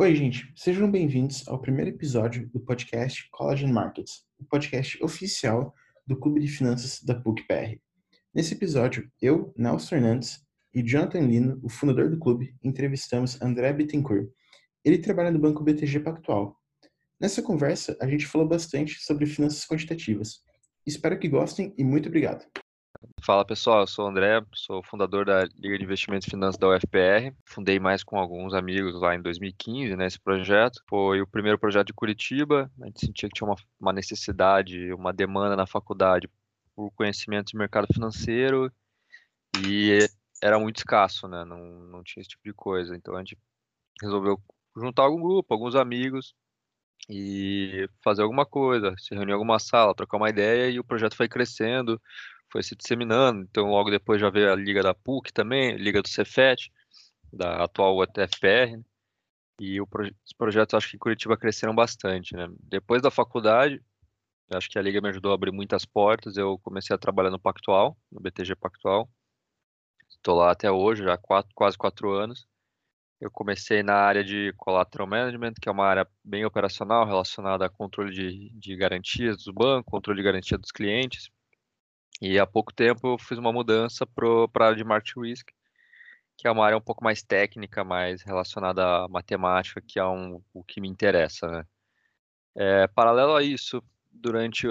Oi, gente, sejam bem-vindos ao primeiro episódio do podcast Collagen Markets, o podcast oficial do Clube de Finanças da PUC-PR. Nesse episódio, eu, Nelson Fernandes e Jonathan Lino, o fundador do clube, entrevistamos André Bittencourt. Ele trabalha no Banco BTG Pactual. Nessa conversa, a gente falou bastante sobre finanças quantitativas. Espero que gostem e muito obrigado. Fala pessoal, eu sou o André, sou fundador da Liga de Investimentos e Finanças da UFPR. Fundei mais com alguns amigos lá em 2015, né, esse projeto. Foi o primeiro projeto de Curitiba. A gente sentia que tinha uma, uma necessidade, uma demanda na faculdade por conhecimento de mercado financeiro e era muito escasso, né? Não, não tinha esse tipo de coisa. Então a gente resolveu juntar algum grupo, alguns amigos e fazer alguma coisa, se reunir em alguma sala, trocar uma ideia e o projeto foi crescendo, foi se disseminando. Então, logo depois já veio a Liga da PUC também, Liga do Cefet, da atual UTFPR. Né? E proje os projetos, acho que em Curitiba cresceram bastante. Né? Depois da faculdade, acho que a Liga me ajudou a abrir muitas portas. Eu comecei a trabalhar no Pactual, no BTG Pactual. Estou lá até hoje, já quatro, quase quatro anos. Eu comecei na área de Collateral Management, que é uma área bem operacional relacionada a controle de, de garantias do banco, controle de garantia dos clientes. E há pouco tempo eu fiz uma mudança para a área de Market Risk, que é uma área um pouco mais técnica, mais relacionada à matemática, que é um, o que me interessa. Né? É, paralelo a isso, durante,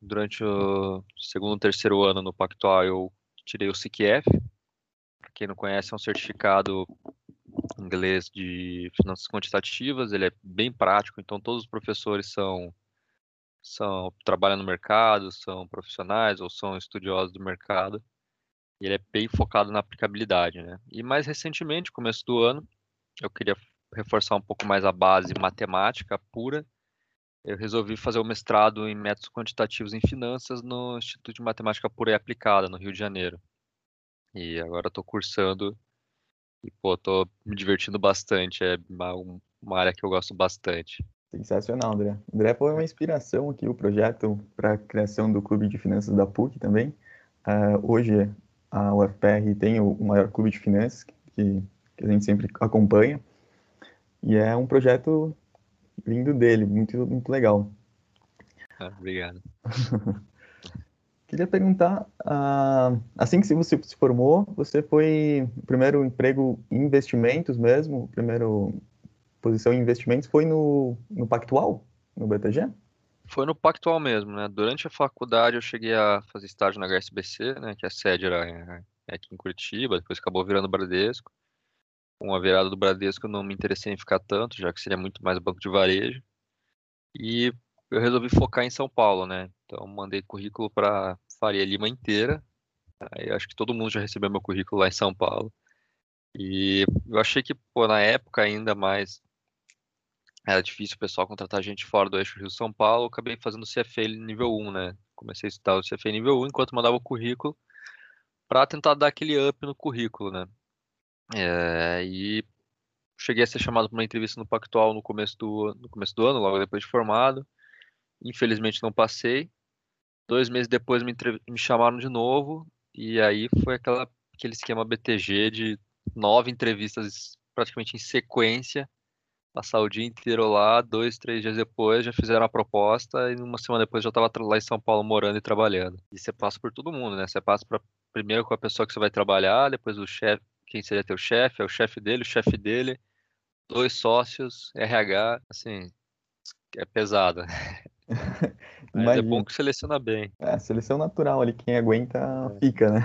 durante o segundo e terceiro ano no Pactual, eu tirei o CQF. Para quem não conhece, é um certificado inglês de finanças quantitativas. Ele é bem prático, então todos os professores são são trabalham no mercado, são profissionais ou são estudiosos do mercado. E ele é bem focado na aplicabilidade, né? E mais recentemente, começo do ano, eu queria reforçar um pouco mais a base matemática pura. Eu resolvi fazer o mestrado em métodos quantitativos em finanças no Instituto de Matemática Pura e Aplicada, no Rio de Janeiro. E agora estou cursando e, pô, me divertindo bastante. É uma, uma área que eu gosto bastante. Sensacional, André. André foi uma inspiração aqui, o projeto para a criação do Clube de Finanças da PUC também. Uh, hoje, a UFPR tem o maior clube de finanças que, que, a gente sempre acompanha. E é um projeto lindo dele, muito, muito legal. Ah, obrigado. Queria perguntar, uh, assim que você se formou, você foi o primeiro emprego em investimentos mesmo, primeiro posição em investimentos foi no, no Pactual, no BTG? Foi no Pactual mesmo, né? Durante a faculdade eu cheguei a fazer estágio na HSBC, né? Que a sede era aqui em Curitiba, depois acabou virando Bradesco. Com a virada do Bradesco eu não me interessei em ficar tanto, já que seria muito mais banco de varejo. E eu resolvi focar em São Paulo, né? Então mandei currículo para Faria Lima inteira. Aí acho que todo mundo já recebeu meu currículo lá em São Paulo. E eu achei que, pô, na época ainda mais era difícil o pessoal contratar gente fora do eixo Rio-São Paulo, acabei fazendo CFA nível 1, né? Comecei a estudar o CFA nível 1 enquanto mandava o currículo para tentar dar aquele up no currículo, né? É, e cheguei a ser chamado para uma entrevista no Pactual no começo do, no começo do ano, logo depois de formado. Infelizmente não passei. Dois meses depois me, me chamaram de novo e aí foi aquela, aquele esquema BTG de nove entrevistas praticamente em sequência passar o dia inteiro lá, dois, três dias depois já fizeram a proposta e uma semana depois já estava lá em São Paulo morando e trabalhando. E você passa por todo mundo, né? Você passa pra, primeiro com a pessoa que você vai trabalhar, depois o chefe, quem seria teu chefe, é o chefe dele, o chefe dele, dois sócios, RH, assim, é pesado. Mas é bom que seleciona bem. É, seleção natural ali, quem aguenta é. fica, né?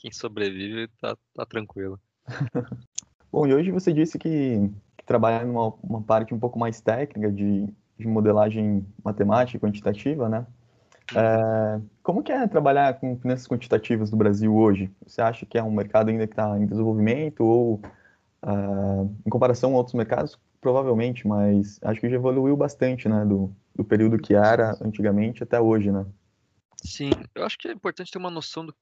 Quem sobrevive tá, tá tranquilo. Bom, e hoje você disse que trabalhar numa uma parte um pouco mais técnica de, de modelagem matemática e quantitativa, né? É, como que é trabalhar com finanças quantitativas no Brasil hoje? Você acha que é um mercado ainda que está em desenvolvimento ou, uh, em comparação a outros mercados, provavelmente, mas acho que já evoluiu bastante, né, do, do período que era antigamente até hoje, né? Sim, eu acho que é importante ter uma noção do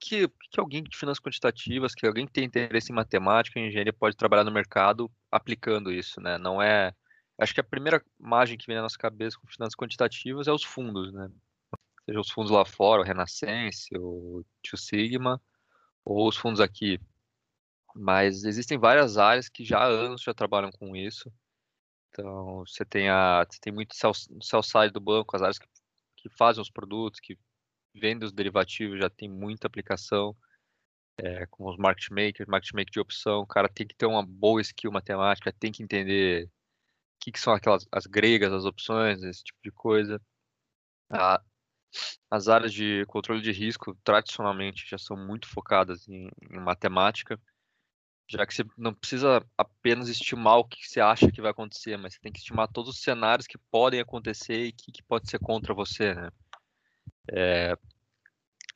que, que alguém de finanças quantitativas, que alguém que tem interesse em matemática, em engenharia, pode trabalhar no mercado aplicando isso, né? Não é. Acho que a primeira imagem que vem na nossa cabeça com finanças quantitativas é os fundos, né? Seja os fundos lá fora, o Renascense, o Tio Sigma, ou os fundos aqui. Mas existem várias áreas que já há anos já trabalham com isso. Então, você tem, a, você tem muito sell side do banco, as áreas que, que fazem os produtos, que vendem os derivativos, já tem muita aplicação, é, como os market makers, market maker de opção. O cara tem que ter uma boa skill matemática, tem que entender o que, que são aquelas as gregas, as opções, esse tipo de coisa. A, as áreas de controle de risco, tradicionalmente, já são muito focadas em, em matemática já que você não precisa apenas estimar o que você acha que vai acontecer, mas você tem que estimar todos os cenários que podem acontecer e que, que pode ser contra você, né? É,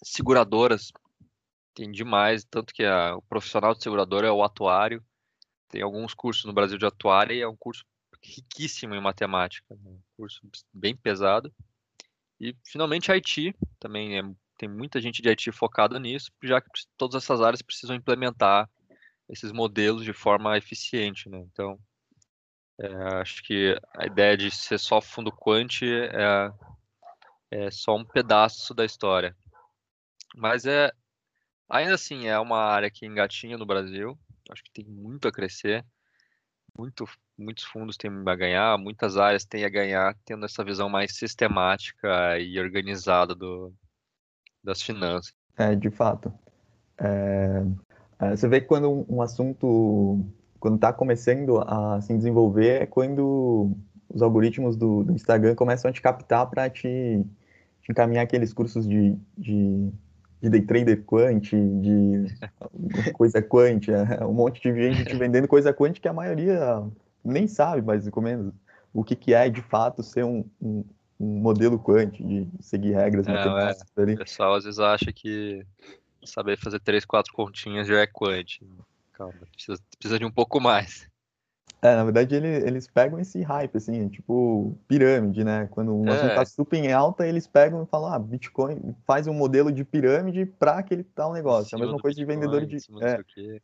seguradoras tem demais, tanto que a, o profissional de seguradora é o atuário, tem alguns cursos no Brasil de atuário e é um curso riquíssimo em matemática, né? um curso bem pesado. E finalmente IT também é, tem muita gente de IT focada nisso, já que todas essas áreas precisam implementar esses modelos de forma eficiente, né? Então, é, acho que a ideia de ser só fundo quant é, é só um pedaço da história. Mas é ainda assim é uma área que engatinha no Brasil. Acho que tem muito a crescer. Muito, muitos fundos têm a ganhar, muitas áreas têm a ganhar, tendo essa visão mais sistemática e organizada do, das finanças. É, de fato. É, é, você vê que quando um, assunto, quando está começando a se desenvolver, é quando os algoritmos do, do Instagram começam a te captar para te, encaminhar aqueles cursos de, de, de day trader quant, de coisa quant, é, um monte de gente te vendendo coisa quant que a maioria nem sabe mais ou menos o que, que é de fato ser um, um, um modelo quant, de seguir regras matemáticas. É. O pessoal às vezes acha que saber fazer três, quatro continhas já é quant. Calma, precisa, precisa de um pouco mais. É, na verdade ele, eles pegam esse hype, assim, tipo pirâmide, né? Quando um é. assunto tá super em alta, eles pegam e falam, ah, Bitcoin faz um modelo de pirâmide para aquele tal negócio. É a mesma coisa Bitcoin, de vendedor de, é,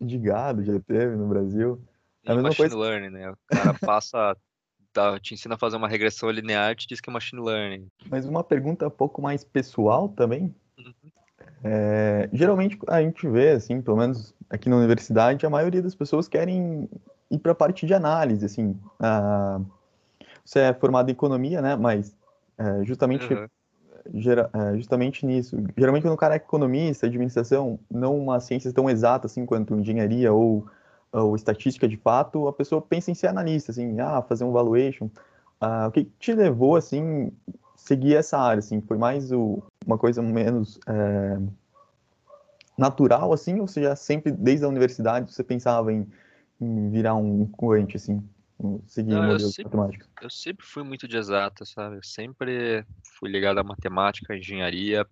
de gado, já teve no Brasil. É a mesma machine coisa... learning, né? O cara passa, tá, te ensina a fazer uma regressão linear e te diz que é machine learning. Mas uma pergunta um pouco mais pessoal também. Uhum. É, geralmente a gente vê, assim, pelo menos aqui na universidade, a maioria das pessoas querem ir para a parte de análise, assim. Ah, você é formado em economia, né? Mas é, justamente, uhum. gera, é, justamente nisso. Geralmente quando o cara é economista, administração, não uma ciência tão exata assim quanto engenharia ou, ou estatística de fato, a pessoa pensa em ser analista, assim, ah, fazer um valuation. Ah, o que te levou, assim, seguir essa área, assim? Foi mais o, uma coisa menos é, natural, assim? Ou seja, sempre, desde a universidade, você pensava em virar um coente, assim? Seguir Não, um modelo sempre, matemático? Eu sempre fui muito de exata, sabe? Eu sempre fui ligado à matemática, à engenharia.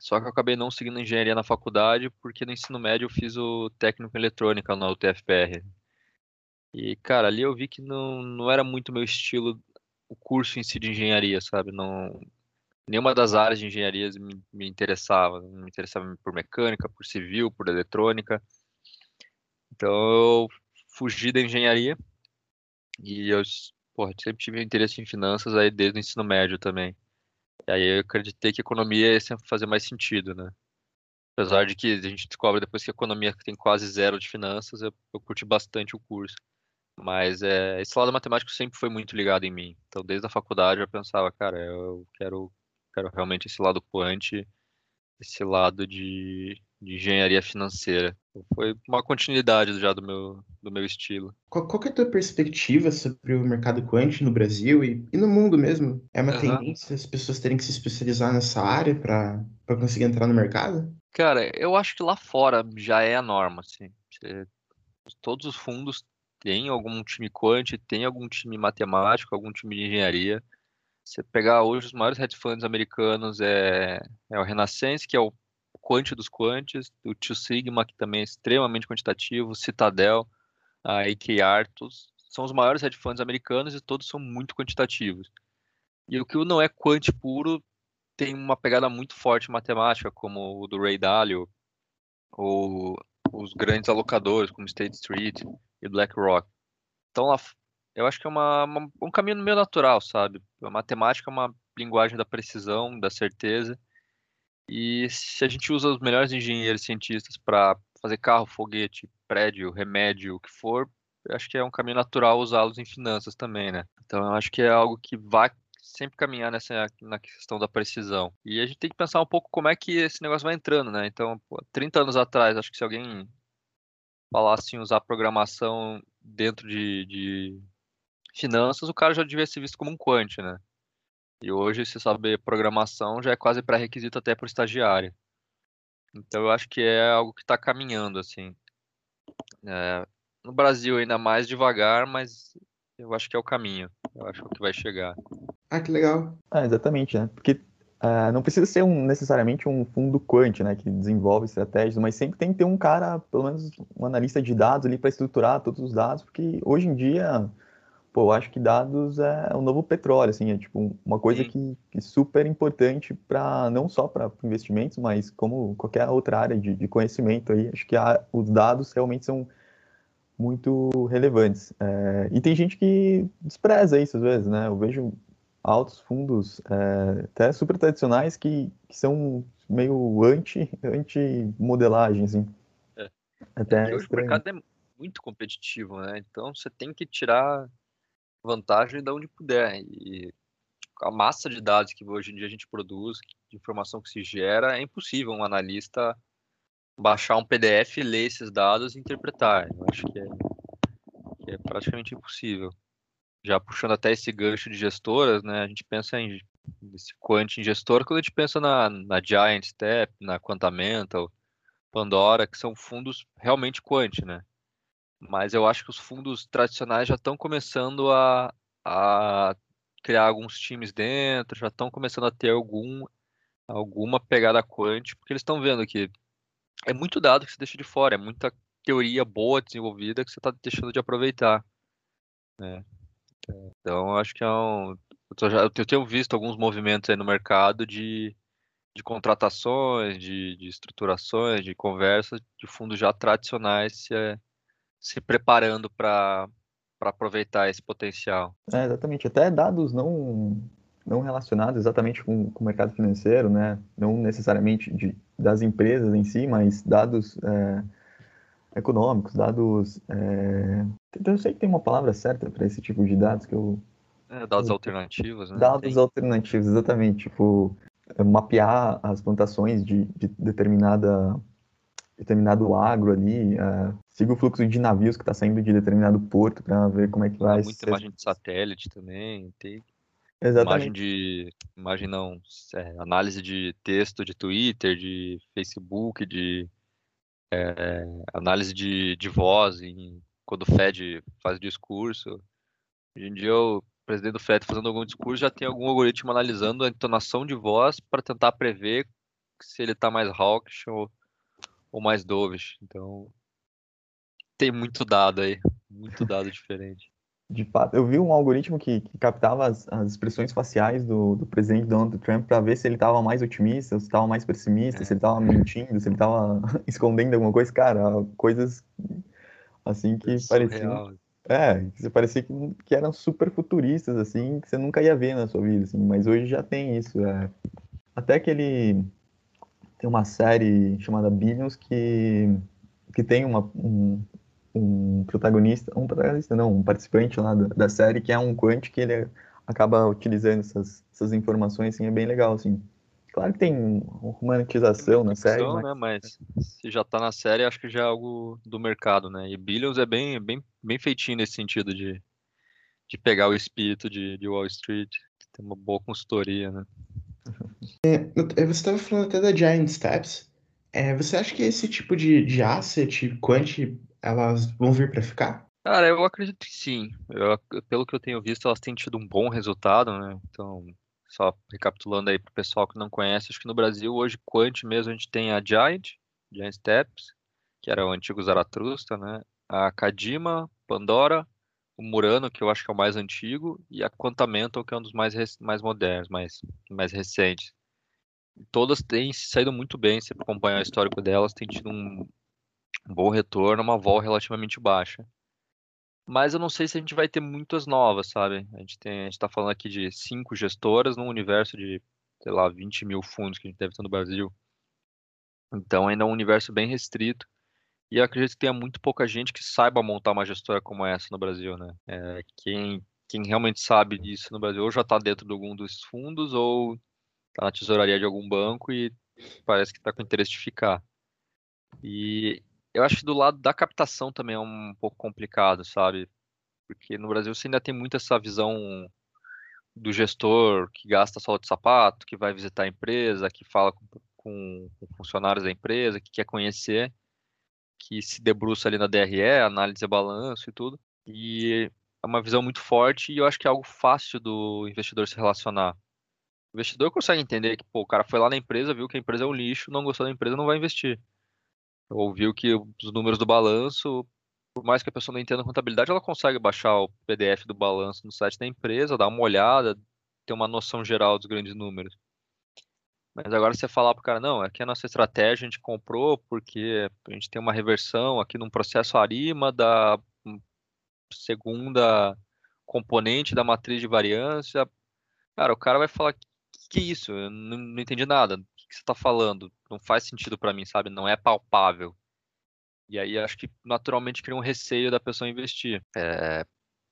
Só que eu acabei não seguindo engenharia na faculdade, porque no ensino médio eu fiz o técnico em eletrônica na UTFPR. E, cara, ali eu vi que não, não era muito meu estilo o curso em si de engenharia, sabe? Não, nenhuma das áreas de engenharia me, me interessava. Me interessava por mecânica, por civil, por eletrônica. Então eu fugi da engenharia e eu porra, sempre tive interesse em finanças aí desde o ensino médio também. E aí eu acreditei que economia ia sempre fazer mais sentido, né? Apesar de que a gente descobre depois que a economia tem quase zero de finanças, eu, eu curti bastante o curso. Mas é, esse lado matemático sempre foi muito ligado em mim. Então, desde a faculdade eu pensava, cara, eu quero, quero realmente esse lado quant, esse lado de, de engenharia financeira. Foi uma continuidade já do meu, do meu estilo. Qual, qual é a tua perspectiva sobre o mercado quant no Brasil e, e no mundo mesmo? É uma uhum. tendência as pessoas terem que se especializar nessa área para conseguir entrar no mercado? Cara, eu acho que lá fora já é a norma, assim. Todos os fundos tem algum time quant, tem algum time matemático, algum time de engenharia. Você pegar hoje os maiores hedge funds americanos é, é o Renaissance, que é o quant dos quantes, o Two Sigma, que também é extremamente quantitativo, Citadel, a AKR, todos são os maiores hedge funds americanos e todos são muito quantitativos. E o que não é quant puro tem uma pegada muito forte matemática, como o do Ray Dalio, ou os grandes alocadores, como State Street, e BlackRock. Então, eu acho que é uma, uma, um caminho meio natural, sabe? A matemática é uma linguagem da precisão, da certeza. E se a gente usa os melhores engenheiros cientistas para fazer carro, foguete, prédio, remédio, o que for, acho que é um caminho natural usá-los em finanças também, né? Então eu acho que é algo que vai sempre caminhar nessa na questão da precisão. E a gente tem que pensar um pouco como é que esse negócio vai entrando, né? Então, pô, 30 anos atrás, acho que se alguém falasse em usar programação dentro de, de finanças, o cara já devia ser visto como um quant, né? E hoje, se saber programação já é quase pré-requisito até para o estagiário. Então, eu acho que é algo que está caminhando, assim. É, no Brasil, ainda mais devagar, mas eu acho que é o caminho. Eu acho que é vai chegar. Ah, que legal. Ah, exatamente, né? Porque uh, não precisa ser um, necessariamente um fundo quant, né? Que desenvolve estratégias, mas sempre tem que ter um cara, pelo menos um analista de dados ali para estruturar todos os dados, porque hoje em dia pô, eu acho que dados é o novo petróleo, assim, é tipo uma coisa que, que é super importante para não só para investimentos, mas como qualquer outra área de, de conhecimento aí, acho que a, os dados realmente são muito relevantes. É, e tem gente que despreza isso às vezes, né? Eu vejo altos fundos é, até super tradicionais que, que são meio anti, anti modelagem, assim. É. Até é hoje o mercado é muito competitivo, né? Então você tem que tirar vantagem de onde puder. E a massa de dados que hoje em dia a gente produz, de informação que se gera, é impossível um analista baixar um PDF, ler esses dados e interpretar. Eu acho que é, que é praticamente impossível. Já puxando até esse gancho de gestoras, né, a gente pensa em esse quant em gestor quando a gente pensa na, na Giant Step, na Quantamental, Pandora, que são fundos realmente quant, né? Mas eu acho que os fundos tradicionais já estão começando a, a criar alguns times dentro, já estão começando a ter algum, alguma pegada quant, porque eles estão vendo que é muito dado que você deixa de fora, é muita teoria boa desenvolvida que você está deixando de aproveitar. Né? Então, acho que é um. Eu, já, eu tenho visto alguns movimentos aí no mercado de, de contratações, de, de estruturações, de conversas de fundos já tradicionais se, é, se preparando para aproveitar esse potencial. É, exatamente. Até dados não, não relacionados exatamente com, com o mercado financeiro, né? não necessariamente de, das empresas em si, mas dados é, econômicos, dados. É... Eu sei que tem uma palavra certa para esse tipo de dados que eu. É, dados eu... alternativos, né? Dados tem. alternativos, exatamente. Tipo, mapear as plantações de, de determinada determinado agro ali, uh, siga o fluxo de navios que está saindo de determinado porto para ver como é que vai. Muita ser... imagem de satélite também, tem Exatamente. imagem de, imagem não, é, análise de texto de Twitter, de Facebook, de é, análise de, de voz em, quando o Fed faz discurso. Hoje em dia o presidente do Fed fazendo algum discurso já tem algum algoritmo analisando a entonação de voz para tentar prever se ele está mais hawkish ou ou mais doves. Então, tem muito dado aí, muito dado diferente. De fato, eu vi um algoritmo que, que captava as, as, expressões faciais do, do presidente Donald Trump para ver se ele estava mais otimista, se estava mais pessimista, é. se ele estava mentindo, se ele estava escondendo alguma coisa. Cara, coisas assim que pareciam. É, que parecia que, que eram super futuristas, assim, que você nunca ia ver na sua vida, assim, mas hoje já tem isso. É. Até aquele tem uma série chamada Billions que, que tem uma, um, um protagonista, um protagonista não, um participante lá da, da série que é um quant que ele acaba utilizando essas, essas informações, assim, é bem legal, assim. Claro que tem romantização na série, mas... Né, mas se já tá na série, acho que já é algo do mercado, né? E Billions é bem, bem, bem feitinho nesse sentido de, de pegar o espírito de, de Wall Street, tem uma boa consultoria, né? É, é, você estava falando até da Giant Steps. É, você acha que esse tipo de, de asset, quant, elas vão vir para ficar? Cara, eu acredito que sim. Eu, pelo que eu tenho visto, elas têm tido um bom resultado, né? Então, só recapitulando aí para o pessoal que não conhece, acho que no Brasil hoje, quant mesmo, a gente tem a Giant, Giant Steps, que era o antigo Zaratrusta, né? A Kadima, Pandora, o Murano, que eu acho que é o mais antigo, e a Quantamental, que é um dos mais, mais modernos, mais, mais recentes. Todas têm saído muito bem, se acompanhar o histórico delas, tem tido um, um bom retorno, uma vol relativamente baixa. Mas eu não sei se a gente vai ter muitas novas, sabe? A gente está falando aqui de cinco gestoras num universo de, sei lá, 20 mil fundos que a gente deve ter no Brasil. Então ainda é um universo bem restrito. E eu acredito que tenha muito pouca gente que saiba montar uma gestora como essa no Brasil, né? É, quem, quem realmente sabe disso no Brasil ou já está dentro de algum dos fundos ou está na tesouraria de algum banco e parece que está com interesse de ficar. E eu acho que do lado da captação também é um pouco complicado, sabe? Porque no Brasil você ainda tem muito essa visão do gestor que gasta só de sapato, que vai visitar a empresa, que fala com, com, com funcionários da empresa, que quer conhecer, que se debruça ali na DRE, análise de balanço e tudo. E é uma visão muito forte e eu acho que é algo fácil do investidor se relacionar. O investidor consegue entender que pô, o cara foi lá na empresa, viu que a empresa é um lixo, não gostou da empresa, não vai investir. Ou viu que os números do balanço por mais que a pessoa não entenda contabilidade, ela consegue baixar o PDF do balanço no site da empresa, dar uma olhada, ter uma noção geral dos grandes números. Mas agora você falar para o cara, não, aqui é a nossa estratégia, a gente comprou porque a gente tem uma reversão aqui num processo ARIMA da segunda componente da matriz de variância. Cara, o cara vai falar, que, que isso? Eu não, não entendi nada. O que você está falando? Não faz sentido para mim, sabe? Não é palpável. E aí acho que naturalmente cria um receio da pessoa investir. É,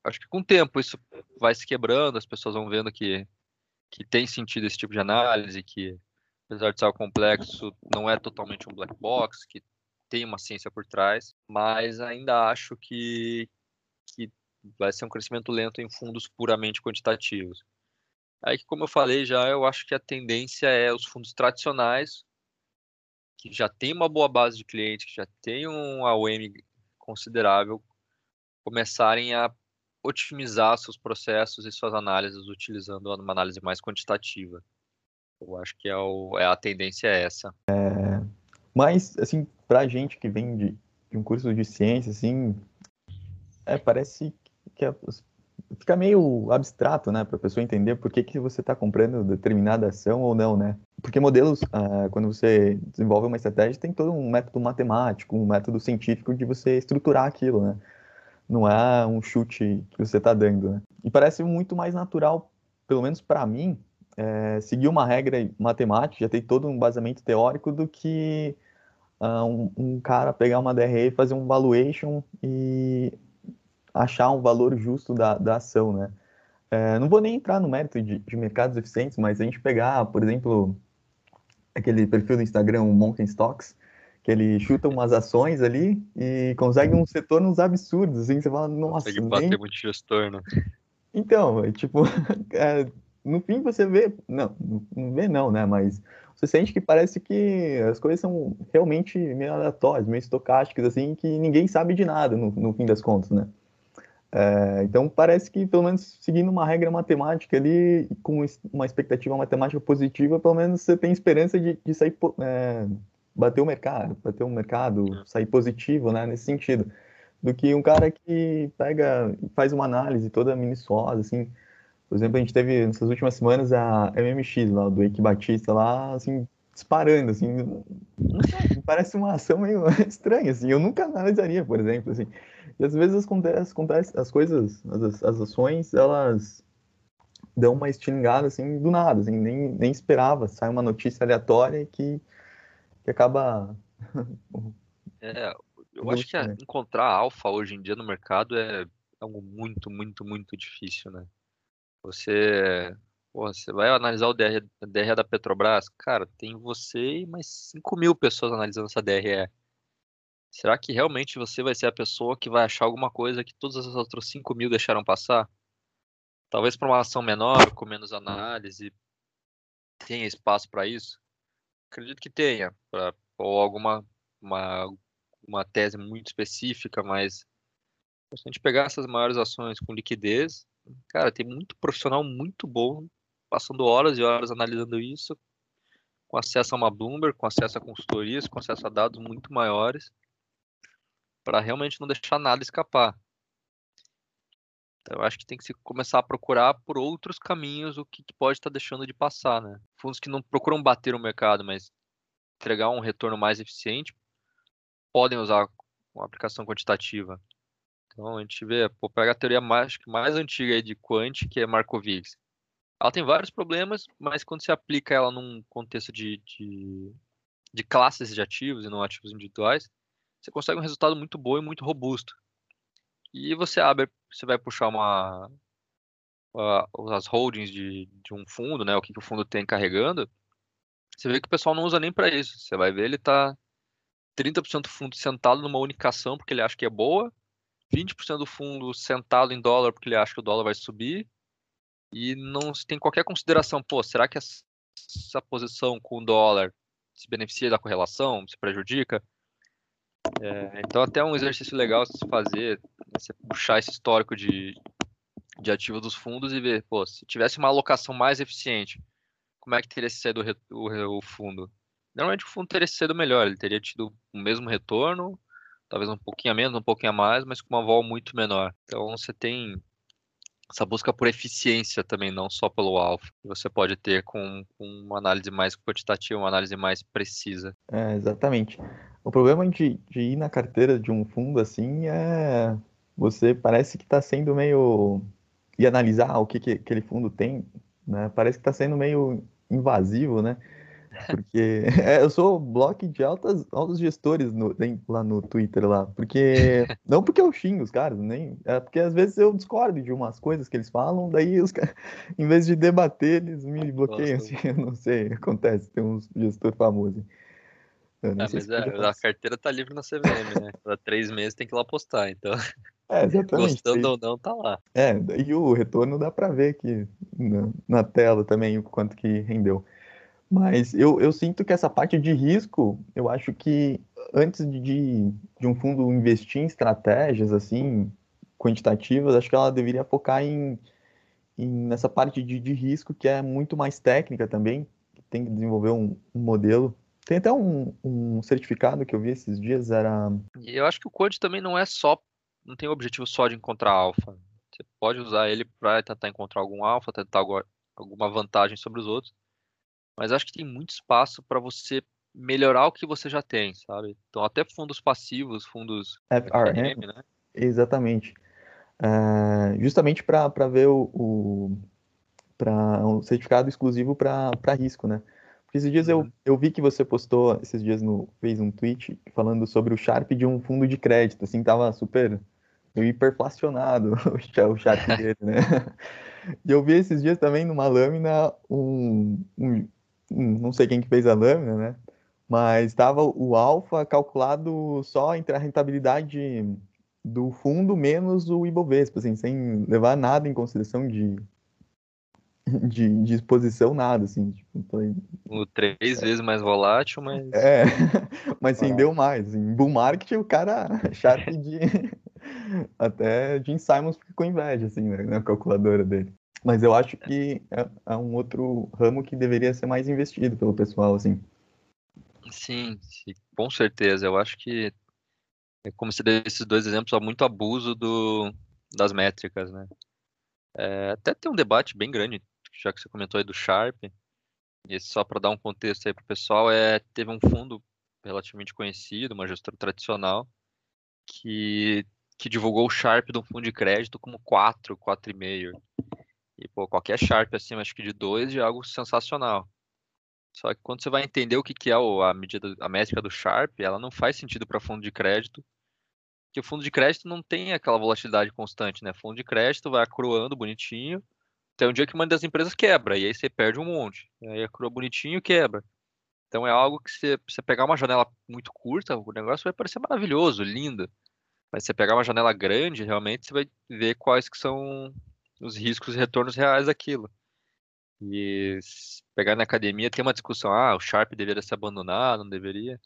acho que com o tempo isso vai se quebrando, as pessoas vão vendo que, que tem sentido esse tipo de análise, que apesar de ser algo complexo, não é totalmente um black box, que tem uma ciência por trás, mas ainda acho que, que vai ser um crescimento lento em fundos puramente quantitativos. Aí como eu falei já, eu acho que a tendência é os fundos tradicionais que já tem uma boa base de clientes, que já tem um AOM considerável, começarem a otimizar seus processos e suas análises utilizando uma análise mais quantitativa. Eu acho que é, o, é a tendência é essa. É, mas, assim, para a gente que vem de, de, um curso de ciência, assim, é, parece que fica meio abstrato, né, para a pessoa entender por que, que você está comprando determinada ação ou não, né? Porque modelos, ah, quando você desenvolve uma estratégia, tem todo um método matemático, um método científico de você estruturar aquilo, né? Não é um chute que você está dando, né? E parece muito mais natural, pelo menos para mim, é, seguir uma regra matemática, já tem todo um basamento teórico, do que uh, um, um, cara pegar uma DRE e fazer um valuation e achar um valor justo da, da ação, né? É, não vou nem entrar no mérito de, de, mercados eficientes, mas a gente pegar, por exemplo, aquele perfil do Instagram, o Mountain Stocks, que ele chuta umas ações ali e consegue uns retornos absurdos, assim, você fala, nossa... Consegue bater nem... muito gestor, né? Então, é, tipo, é, no fim você vê, não, não vê não, né, mas você sente que parece que as coisas são realmente meio aleatórias, meio estocásticas, assim, que ninguém sabe de nada no, no fim das contas, né? É, então parece que pelo menos seguindo uma regra matemática ali, com uma expectativa matemática positiva, pelo menos você tem esperança de, de sair é, bater o mercado, bater o mercado, sair positivo, né, nesse sentido, do que um cara que pega faz uma análise toda minuciosa, assim, por exemplo, a gente teve nessas últimas semanas a MMX lá, do Eike Batista lá, assim, disparando, assim, parece uma ação meio estranha, assim, eu nunca analisaria, por exemplo, assim, e às vezes acontece, acontece as coisas, as, as ações, elas dão uma estilingada assim do nada, assim, nem, nem esperava, sai uma notícia aleatória que, que acaba. é, eu acho que né? encontrar alfa hoje em dia no mercado é algo muito, muito, muito difícil, né? Você, você vai analisar o DR, DRE da Petrobras, cara, tem você e mais 5 mil pessoas analisando essa DRE. Será que realmente você vai ser a pessoa que vai achar alguma coisa que todas as outras 5 mil deixaram passar? Talvez para uma ação menor, com menos análise, tenha espaço para isso? Acredito que tenha, pra, ou alguma uma, uma tese muito específica, mas se a gente pegar essas maiores ações com liquidez, cara, tem muito profissional muito bom passando horas e horas analisando isso, com acesso a uma Bloomberg, com acesso a consultorias, com acesso a dados muito maiores para realmente não deixar nada escapar. Então, eu acho que tem que se começar a procurar por outros caminhos o que, que pode estar tá deixando de passar, né? Fundos que não procuram bater o mercado, mas entregar um retorno mais eficiente, podem usar uma aplicação quantitativa. Então a gente vê, pô, pega a teoria mais, mais antiga de Quant, que é Markowitz. Ela tem vários problemas, mas quando se aplica ela num contexto de, de, de classes de ativos e não ativos individuais, você consegue um resultado muito bom e muito robusto. E você abre, você vai puxar uma as holdings de, de um fundo, né, o que, que o fundo tem carregando, você vê que o pessoal não usa nem para isso. Você vai ver ele tá 30% do fundo sentado numa única ação porque ele acha que é boa, 20% do fundo sentado em dólar porque ele acha que o dólar vai subir, e não se tem qualquer consideração, pô, será que essa posição com o dólar se beneficia da correlação, se prejudica? É, então até um exercício legal se fazer, você puxar esse histórico de, de ativo dos fundos e ver, pô, se tivesse uma alocação mais eficiente, como é que teria sido o, o, o fundo? Normalmente o fundo teria sido melhor, ele teria tido o mesmo retorno, talvez um pouquinho a menos, um pouquinho a mais, mas com uma vol muito menor. Então você tem essa busca por eficiência também, não só pelo alfa, que você pode ter com, com, uma análise mais quantitativa, uma análise mais precisa. É, exatamente. O problema de, de ir na carteira de um fundo assim é você parece que está sendo meio e analisar o que, que aquele fundo tem, né? Parece que está sendo meio invasivo, né? Porque é, eu sou bloco de altas, altos gestores no, lá no Twitter lá. Porque. Não porque eu xingo os caras, nem. É porque às vezes eu discordo de umas coisas que eles falam, daí os caras, em vez de debater, eles me bloqueiam, assim, eu não sei, acontece, tem uns gestor famoso. Ah, mas é, a carteira tá livre na CVM, né? Há três meses tem que ir lá postar, então. É, exatamente. Gostando ou não, tá lá. É, e o retorno dá para ver aqui na, na, tela também o quanto que rendeu. Mas eu, eu sinto que essa parte de risco, eu acho que antes de, de um fundo investir em estratégias assim quantitativas, acho que ela deveria focar em, em nessa parte de, de risco que é muito mais técnica também, tem que desenvolver um, um modelo tem até um, um, certificado que eu vi esses dias, era. E eu acho que o Code também não é só. Não tem o objetivo só de encontrar alfa. Você pode usar ele para tentar encontrar algum alfa, tentar alguma vantagem sobre os outros. Mas acho que tem muito espaço para você melhorar o que você já tem, sabe? Então, até fundos passivos, fundos FRM, né? Exatamente. Uh, justamente para ver o, o para um certificado exclusivo para risco, né? Porque esses dias eu, uhum. eu vi que você postou, esses dias no, fez um tweet falando sobre o Sharp de um fundo de crédito, assim, tava super hiperflacionado o Sharp dele, né? E eu vi esses dias também numa lâmina um, um não sei quem que fez a lâmina, né? Mas estava o alfa calculado só entre a rentabilidade do fundo menos o Ibovespa, assim, sem levar nada em consideração de, de, de exposição, nada, assim. Tipo, o três é, vezes mais volátil, mas... É, mas rendeu mais. Em bull market, o cara, Sharp de... Até Jim Simons fica com inveja, assim, né, na calculadora dele. Mas eu acho que é, é, um outro ramo que deveria ser mais investido pelo pessoal, assim. Sim, sim com certeza. Eu acho que, é como se deu esses dois exemplos, há muito abuso do, das métricas, né? É, até tem um debate bem grande, já que você comentou aí do Sharp, e só para dar um contexto aí para o pessoal, é, teve um fundo relativamente conhecido, uma gestora tradicional, que, que divulgou o Sharp de um fundo de crédito como 4, 4,5. E, pô, qualquer Sharp acima, acho que de 2 é algo sensacional. Só que quando você vai entender o que, que é a medida, a métrica do Sharp, ela não faz sentido para fundo de crédito, porque o fundo de crédito não tem aquela volatilidade constante, né? Fundo de crédito vai acruando bonitinho, tem um dia que uma das empresas quebra, e aí você perde um monte. Aí acrua bonitinho quebra. Então é algo que você, você pegar uma janela muito curta, o negócio vai parecer maravilhoso, lindo. Mas você pegar uma janela grande, realmente você vai ver quais que são os riscos e retornos reais daquilo. E pegar na academia tem uma discussão, ah, o Sharp deveria ser abandonado, não deveria.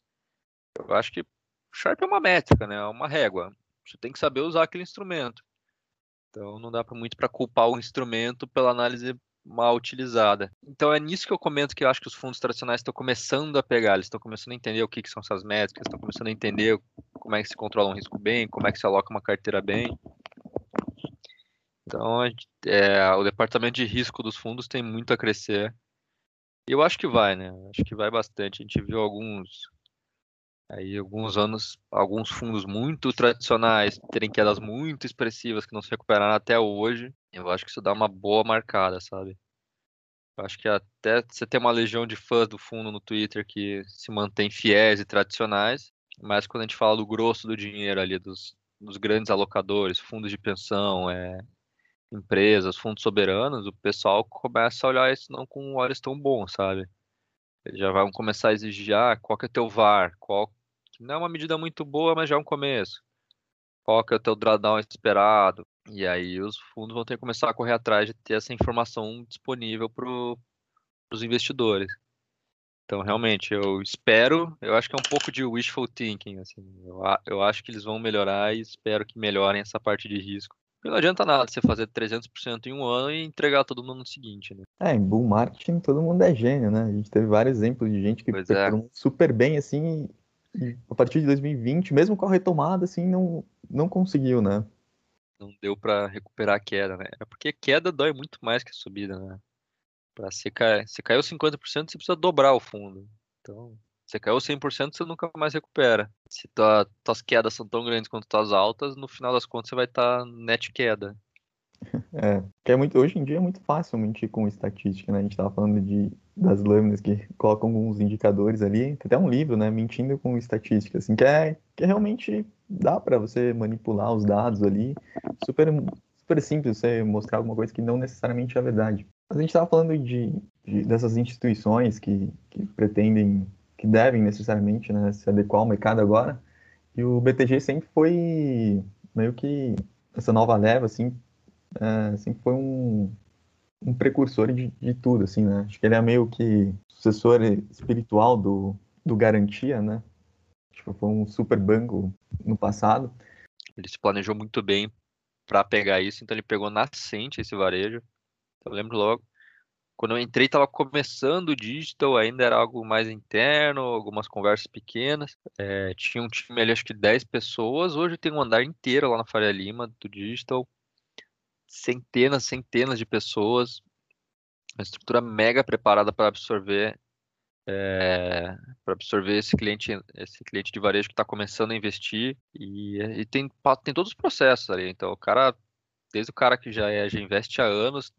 Eu acho que o Sharp é uma métrica, né? É uma régua. Você tem que saber usar aquele instrumento. Então não dá muito para culpar o instrumento pela análise mal utilizada. Então é nisso que eu comento que eu acho que os fundos tradicionais estão começando a pegar, eles estão começando a entender o que, que são essas métricas, estão começando a entender como é que se controla um risco bem, como é que se aloca uma carteira bem. Então, é, o departamento de risco dos fundos tem muito a crescer. E eu acho que vai, né? Acho que vai bastante. A gente viu alguns aí alguns anos, alguns fundos muito tradicionais terem quedas muito expressivas que não se recuperaram até hoje. Eu acho que isso dá uma boa marcada, sabe? Eu acho que até você ter uma legião de fãs do fundo no Twitter que se mantém fiéis e tradicionais, mas quando a gente fala do grosso do dinheiro ali, dos, dos grandes alocadores, fundos de pensão, é, empresas, fundos soberanos, o pessoal começa a olhar isso não com olhos tão bons, sabe? Eles já vão começar a exigir, ah, qual que é teu VAR, qual não é uma medida muito boa, mas já é um começo. Qual que é o teu drawdown esperado? E aí os fundos vão ter que começar a correr atrás de ter essa informação disponível para os investidores. Então, realmente, eu espero, eu acho que é um pouco de wishful thinking, assim, eu, eu acho que eles vão melhorar e espero que melhorem essa parte de risco. Porque não adianta nada você fazer 300% em um ano e entregar todo mundo no seguinte, né? É, em bull marketing todo mundo é gênio, né? A gente teve vários exemplos de gente que pois é. super bem, assim, e a partir de 2020, mesmo com a retomada, assim, não, não conseguiu, né? Não deu para recuperar a queda, né? É porque queda dói muito mais que a subida, né? Para você cair, se caiu 50%, você precisa dobrar o fundo. Então, você caiu 100%, você nunca mais recupera. Se tua, tuas quedas são tão grandes quanto tuas altas, no final das contas você vai estar tá net queda. É, que é muito, hoje em dia é muito fácil mentir com estatística, né? A gente estava falando de, das lâminas que colocam alguns indicadores ali, tem até um livro, né? Mentindo com estatística, assim, que é, que realmente dá para você manipular os dados ali, super, super simples você mostrar alguma coisa que não necessariamente é verdade. Mas a gente estava falando de, de, dessas instituições que, que pretendem, que devem necessariamente né, se adequar ao mercado agora. E o BTG sempre foi meio que essa nova leva, assim, é, sempre foi um, um precursor de, de tudo, assim, né? Acho que ele é meio que sucessor espiritual do, do Garantia, né? Tipo, foi um super banco no passado. Ele se planejou muito bem para pegar isso, então ele pegou nascente esse varejo eu lembro logo. Quando eu entrei, estava começando o digital, ainda era algo mais interno, algumas conversas pequenas. É, tinha um time ali, acho que 10 pessoas. Hoje tem um andar inteiro lá na Faria Lima do digital. Centenas, centenas de pessoas. Uma estrutura mega preparada para absorver é, para absorver esse cliente, esse cliente de varejo que está começando a investir e, e, tem, tem todos os processos ali. Então, o cara, desde o cara que já, é, já investe há anos,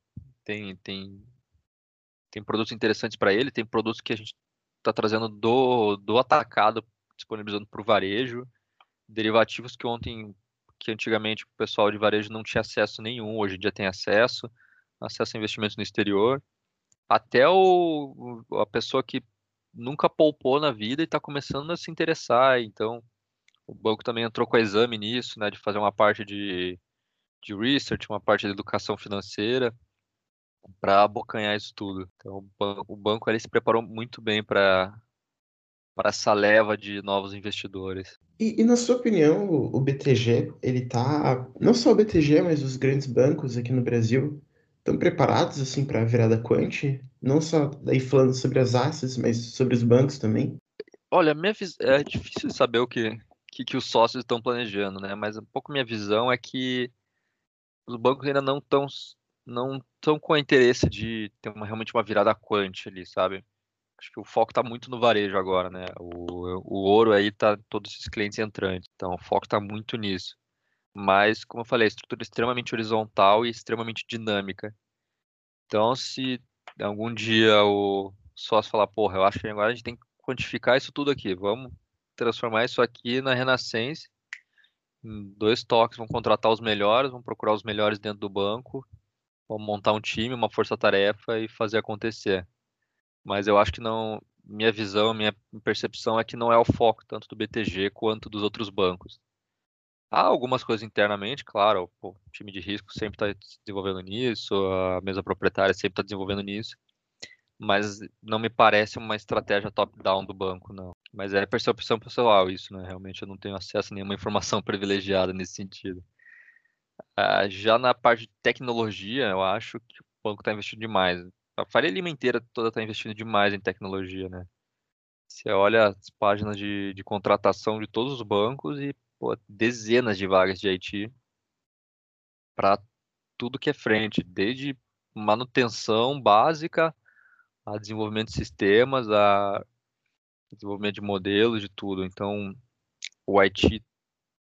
tem, tem, tem produtos interessantes para ele, tem produtos que a gente está trazendo do, do atacado, disponibilizando para o varejo, derivativos que ontem, que antigamente o pessoal de varejo não tinha acesso nenhum, hoje em dia tem acesso, acesso a investimentos no exterior, até o, a pessoa que nunca poupou na vida e está começando a se interessar, então o banco também entrou com exame nisso, né, de fazer uma parte de, de research, uma parte de educação financeira, para abocanhar isso tudo. Então, o banco ele se preparou muito bem para para essa leva de novos investidores. E, e, na sua opinião, o, BTG, ele tá, não só o BTG, mas os grandes bancos aqui no Brasil, estão preparados assim para a virada quant? Não só daí falando sobre as assets, mas sobre os bancos também? Olha, minha é difícil saber o que, que, que os sócios estão planejando, né? Mas um pouco minha visão é que os bancos ainda não estão não estão com interesse de ter uma, realmente uma virada quant ali, sabe? Acho que o foco está muito no varejo agora, né? O, o ouro aí tá todos esses clientes entrantes, então o foco está muito nisso. Mas, como eu falei, a estrutura é extremamente horizontal e extremamente dinâmica. Então, se algum dia o sócio falar, porra, eu acho que agora a gente tem que quantificar isso tudo aqui, vamos transformar isso aqui na Renascença, em dois toques, vão contratar os melhores, vão procurar os melhores dentro do banco Vamos montar um time, uma força-tarefa e fazer acontecer. Mas eu acho que não. Minha visão, minha percepção é que não é o foco tanto do BTG quanto dos outros bancos. Há algumas coisas internamente, claro, o time de risco sempre está desenvolvendo nisso, a mesa proprietária sempre está desenvolvendo nisso, mas não me parece uma estratégia top-down do banco, não. Mas é percepção pessoal isso, né? Realmente eu não tenho acesso a nenhuma informação privilegiada nesse sentido. Uh, já na parte de tecnologia, eu acho que o banco está investindo demais. A Faria Lima inteira toda está investindo demais em tecnologia, né? Você olha as páginas de, de contratação de todos os bancos e pô, dezenas de vagas de IT para tudo que é frente, desde manutenção básica a desenvolvimento de sistemas, a desenvolvimento de modelos, de tudo. Então, o IT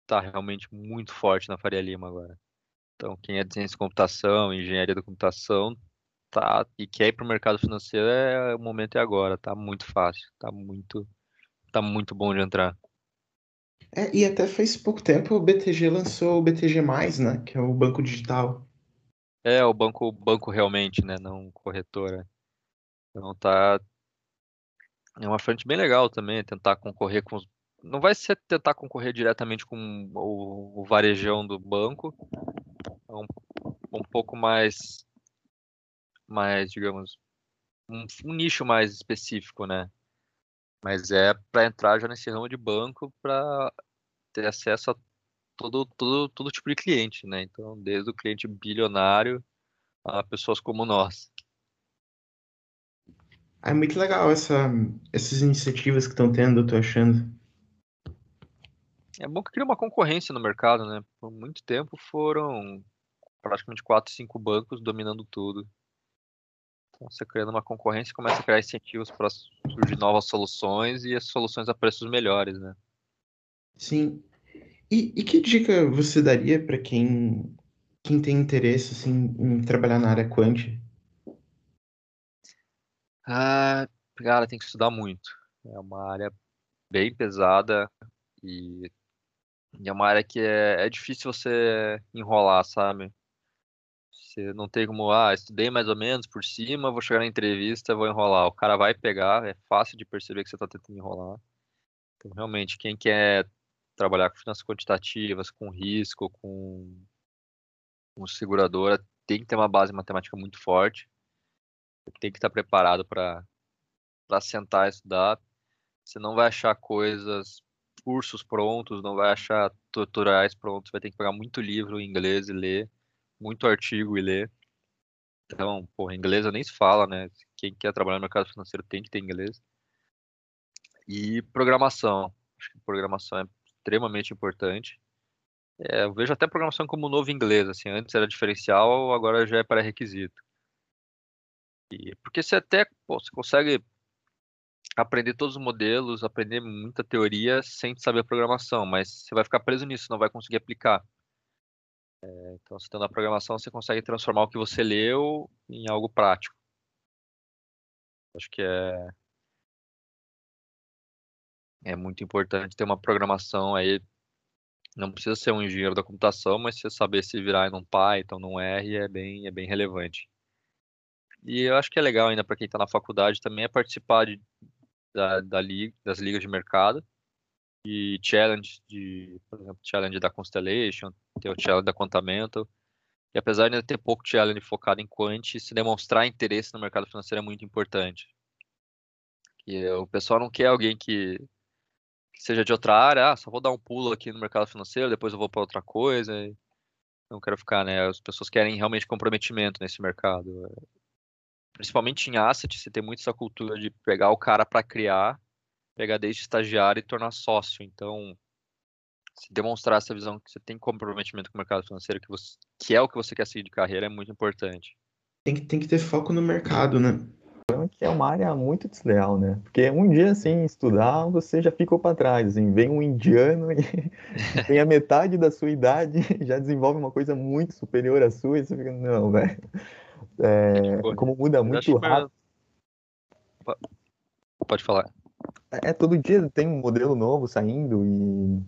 está realmente muito forte na Faria Lima agora. Então, quem é de ciência de computação, engenharia da computação, tá e quer ir para o mercado financeiro, é, o momento é agora, tá muito fácil, tá muito, tá muito bom de entrar. É, e até faz pouco tempo o BTG lançou o BTG+, né, que é o banco digital. É, o banco, banco realmente, né, não corretora. Então tá é uma frente bem legal também, tentar concorrer com os não vai ser tentar concorrer diretamente com o, o varejão do banco, é um, um pouco mais, mais digamos, um, um nicho mais específico, né? Mas é para entrar já nesse ramo de banco para ter acesso a todo, todo, todo tipo de cliente, né? Então, desde o cliente bilionário a pessoas como nós. É muito legal essa, essas iniciativas que estão tendo, eu tô achando. É bom que cria uma concorrência no mercado, né? Por muito tempo foram praticamente quatro, cinco bancos dominando tudo. Você criando uma concorrência, começa a criar incentivos para surgir novas soluções e as soluções a preços melhores, né? Sim. E, e que dica você daria para quem, quem tem interesse assim, em trabalhar na área quant? Ah, cara, tem que estudar muito. É uma área bem pesada e e é uma área que é, é difícil você enrolar, sabe? Você não tem como, ah, estudei mais ou menos por cima, vou chegar na entrevista, vou enrolar. O cara vai pegar, é fácil de perceber que você está tentando enrolar. Então, realmente, quem quer trabalhar com finanças quantitativas, com risco, com, com seguradora, tem que ter uma base matemática muito forte. Tem que estar preparado para sentar e estudar. Você não vai achar coisas cursos prontos, não vai achar tutoriais prontos, vai ter que pegar muito livro em inglês e ler, muito artigo e ler. Então, porra, inglês nem se fala, né? Quem quer trabalhar no mercado financeiro tem que ter inglês. E programação. Acho que programação é extremamente importante. É, eu vejo até programação como novo inglês, assim, antes era diferencial, agora já é pré-requisito. E, porque você até pô, você consegue aprender todos os modelos, aprender muita teoria sem saber programação, mas você vai ficar preso nisso, não vai conseguir aplicar. É, então, você tendo a programação, você consegue transformar o que você leu em algo prático. Acho que é é muito importante ter uma programação aí. Não precisa ser um engenheiro da computação, mas você saber se virar em um Python, num R, é bem, é bem relevante. E eu acho que é legal ainda para quem está na faculdade também é participar de, da, da das ligas de mercado e challenge de, por exemplo, challenge da Constellation, tem o challenge da Quantamental. E apesar de ainda ter pouco challenge focado em quant, se demonstrar interesse no mercado financeiro é muito importante. E o pessoal não quer alguém que, que seja de outra área, ah, só vou dar um pulo aqui no mercado financeiro, depois eu vou para outra coisa. Não quero ficar, né? As pessoas querem realmente comprometimento nesse mercado principalmente em asset, você tem muito essa cultura de pegar o cara para criar, pegar desde estagiário e tornar sócio. Então, se demonstrar essa visão que você tem comprometimento com o mercado financeiro, que, você, que é o que você quer seguir de carreira, é muito importante. Tem que, tem que ter foco no mercado, né? que é uma área muito desleal, né? Porque um dia sem estudar, você já ficou para trás, assim, vem um indiano e tem a metade da sua idade, já desenvolve uma coisa muito superior à sua e você fica, não, velho. É, como muda muito rápido. Pode falar. É, é, todo dia tem um modelo novo saindo e,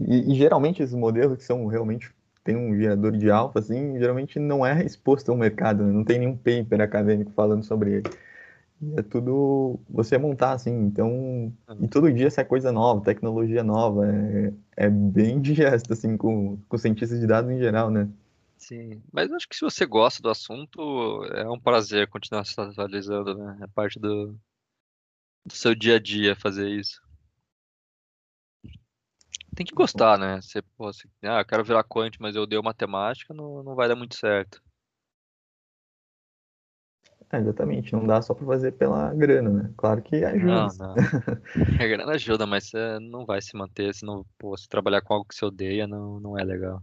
e, e, geralmente esses modelos que são realmente tem um gerador de alfa, assim, geralmente não é exposto ao mercado, né? não tem nenhum paper acadêmico falando sobre ele. É tudo você montar, assim, então, uhum. e todo dia sai coisa nova, tecnologia nova, é, é bem digesto, assim, com, com cientistas de dados em geral, né? Sim, mas acho que se você gosta do assunto, é um prazer continuar se atualizando, né? É parte do, do seu dia a dia fazer isso. Tem que gostar, né? Você, pô, você, ah, eu quero virar quant, mas eu dei matemática, não, não vai dar muito certo. É, exatamente, não dá só para fazer pela grana, né? Claro que ajuda. Não, não. A grana ajuda, mas você não vai se manter se não, pô, se trabalhar com algo que você odeia, não, não é legal.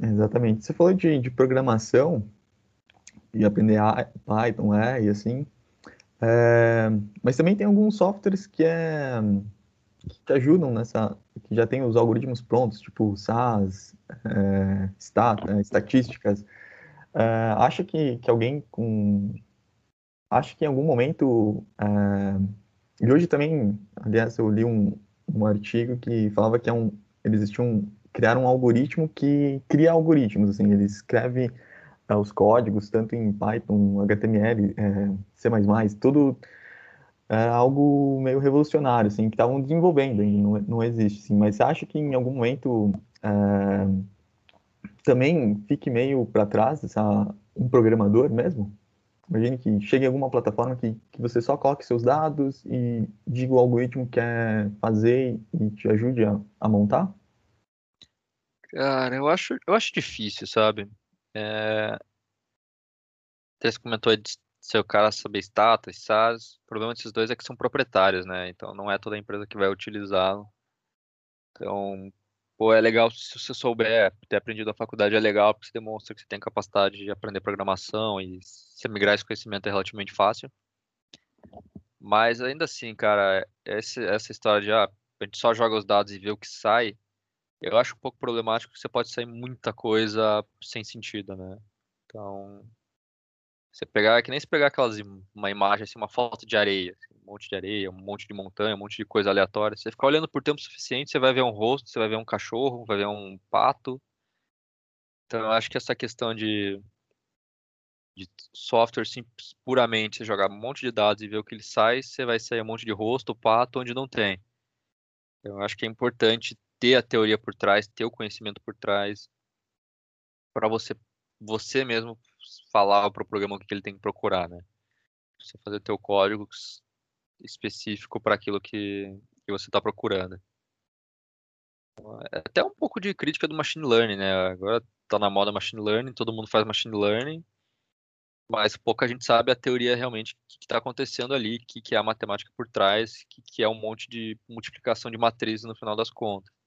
Exatamente. Você falou de, de programação e aprender Python, é, e assim. É, mas também tem alguns softwares que, é, que ajudam nessa, que já tem os algoritmos prontos, tipo SAS, é, stat, é, estatísticas. É, acha que, que alguém com. Acho que em algum momento. É, e hoje também, aliás, eu li um, um artigo que falava que é um, eles tinham criaram um algoritmo que cria algoritmos, assim, ele escreve os códigos tanto em Python, HTML, é, C++, tudo é algo meio revolucionário, assim, que estavam desenvolvendo ainda, não, não existe, assim, mas acha que em algum momento é, também fique meio para trás essa, um programador mesmo? Imagine que chegue em alguma plataforma que, que você só coloque seus dados e diga o algoritmo que quer fazer e te ajude a, a montar? Cara, eu acho, eu acho difícil, sabe? É... Você comentou de ser o cara saber status, SaaS. O problema desses dois é que são proprietários, né? Então não é toda empresa que vai utilizá-lo. Então, pô, é legal se você souber, ter aprendido na faculdade é legal, porque você demonstra que você tem capacidade de aprender programação e se migrar esse conhecimento é relativamente fácil. Mas ainda assim, cara, esse, essa história de ah, a gente só joga os dados e vê o que sai, eu acho um pouco problemático que você pode sair muita coisa sem sentido, né? Então, você pegar, é que nem se pegar aquelas, uma imagem, assim, uma foto de areia, assim, um monte de areia, um monte de montanha, um monte de coisa aleatória. Você ficar olhando por tempo suficiente, você vai ver um rosto, você vai ver um cachorro, vai ver um pato. Então, eu acho que essa questão de, de software simples, puramente, você jogar um monte de dados e ver o que ele sai, você vai sair um monte de rosto, pato, onde não tem. Eu acho que é importante ter a teoria por trás, ter o conhecimento por trás, para você você mesmo falar para o programa o que ele tem que procurar, né? Você fazer o teu código específico para aquilo que, que você está procurando. É até um pouco de crítica do machine learning, né? Agora está na moda machine learning, todo mundo faz machine learning, mas pouca gente sabe a teoria realmente o que está acontecendo ali, o que, que é a matemática por trás, o que, que é um monte de multiplicação de matrizes no final das contas.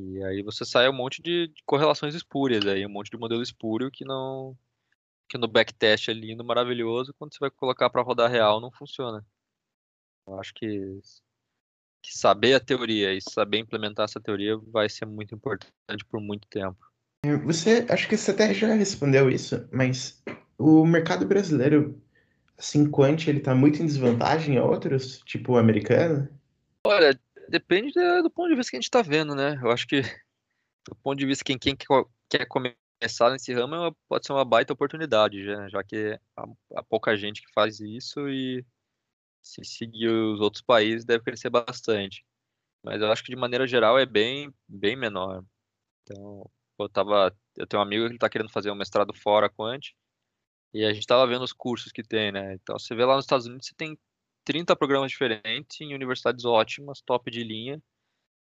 E aí você sai um monte de, de correlações espúrias aí, um monte de modelo espúrio que não que no backtest é lindo, maravilhoso, quando você vai colocar para rodar real não funciona. Eu acho que, que saber a teoria e saber implementar essa teoria vai ser muito importante por muito tempo. Você, acho que você até já respondeu isso, mas o mercado brasileiro, assim, quant, ele tá muito em desvantagem a outros, tipo o americano? Olha, Depende do ponto de vista que a gente está vendo, né? Eu acho que do ponto de vista quem, quem quer começar nesse ramo é pode ser uma baita oportunidade, já, já que há, há, pouca gente que faz isso e se seguir os outros países deve crescer bastante. Mas eu acho que de maneira geral é bem, bem menor. Então, eu tava, eu tenho um amigo que está querendo fazer um mestrado fora Quant e a gente estava vendo os cursos que tem, né? Então, você vê lá nos Estados Unidos, você tem 30 programas diferentes em universidades ótimas, top de linha.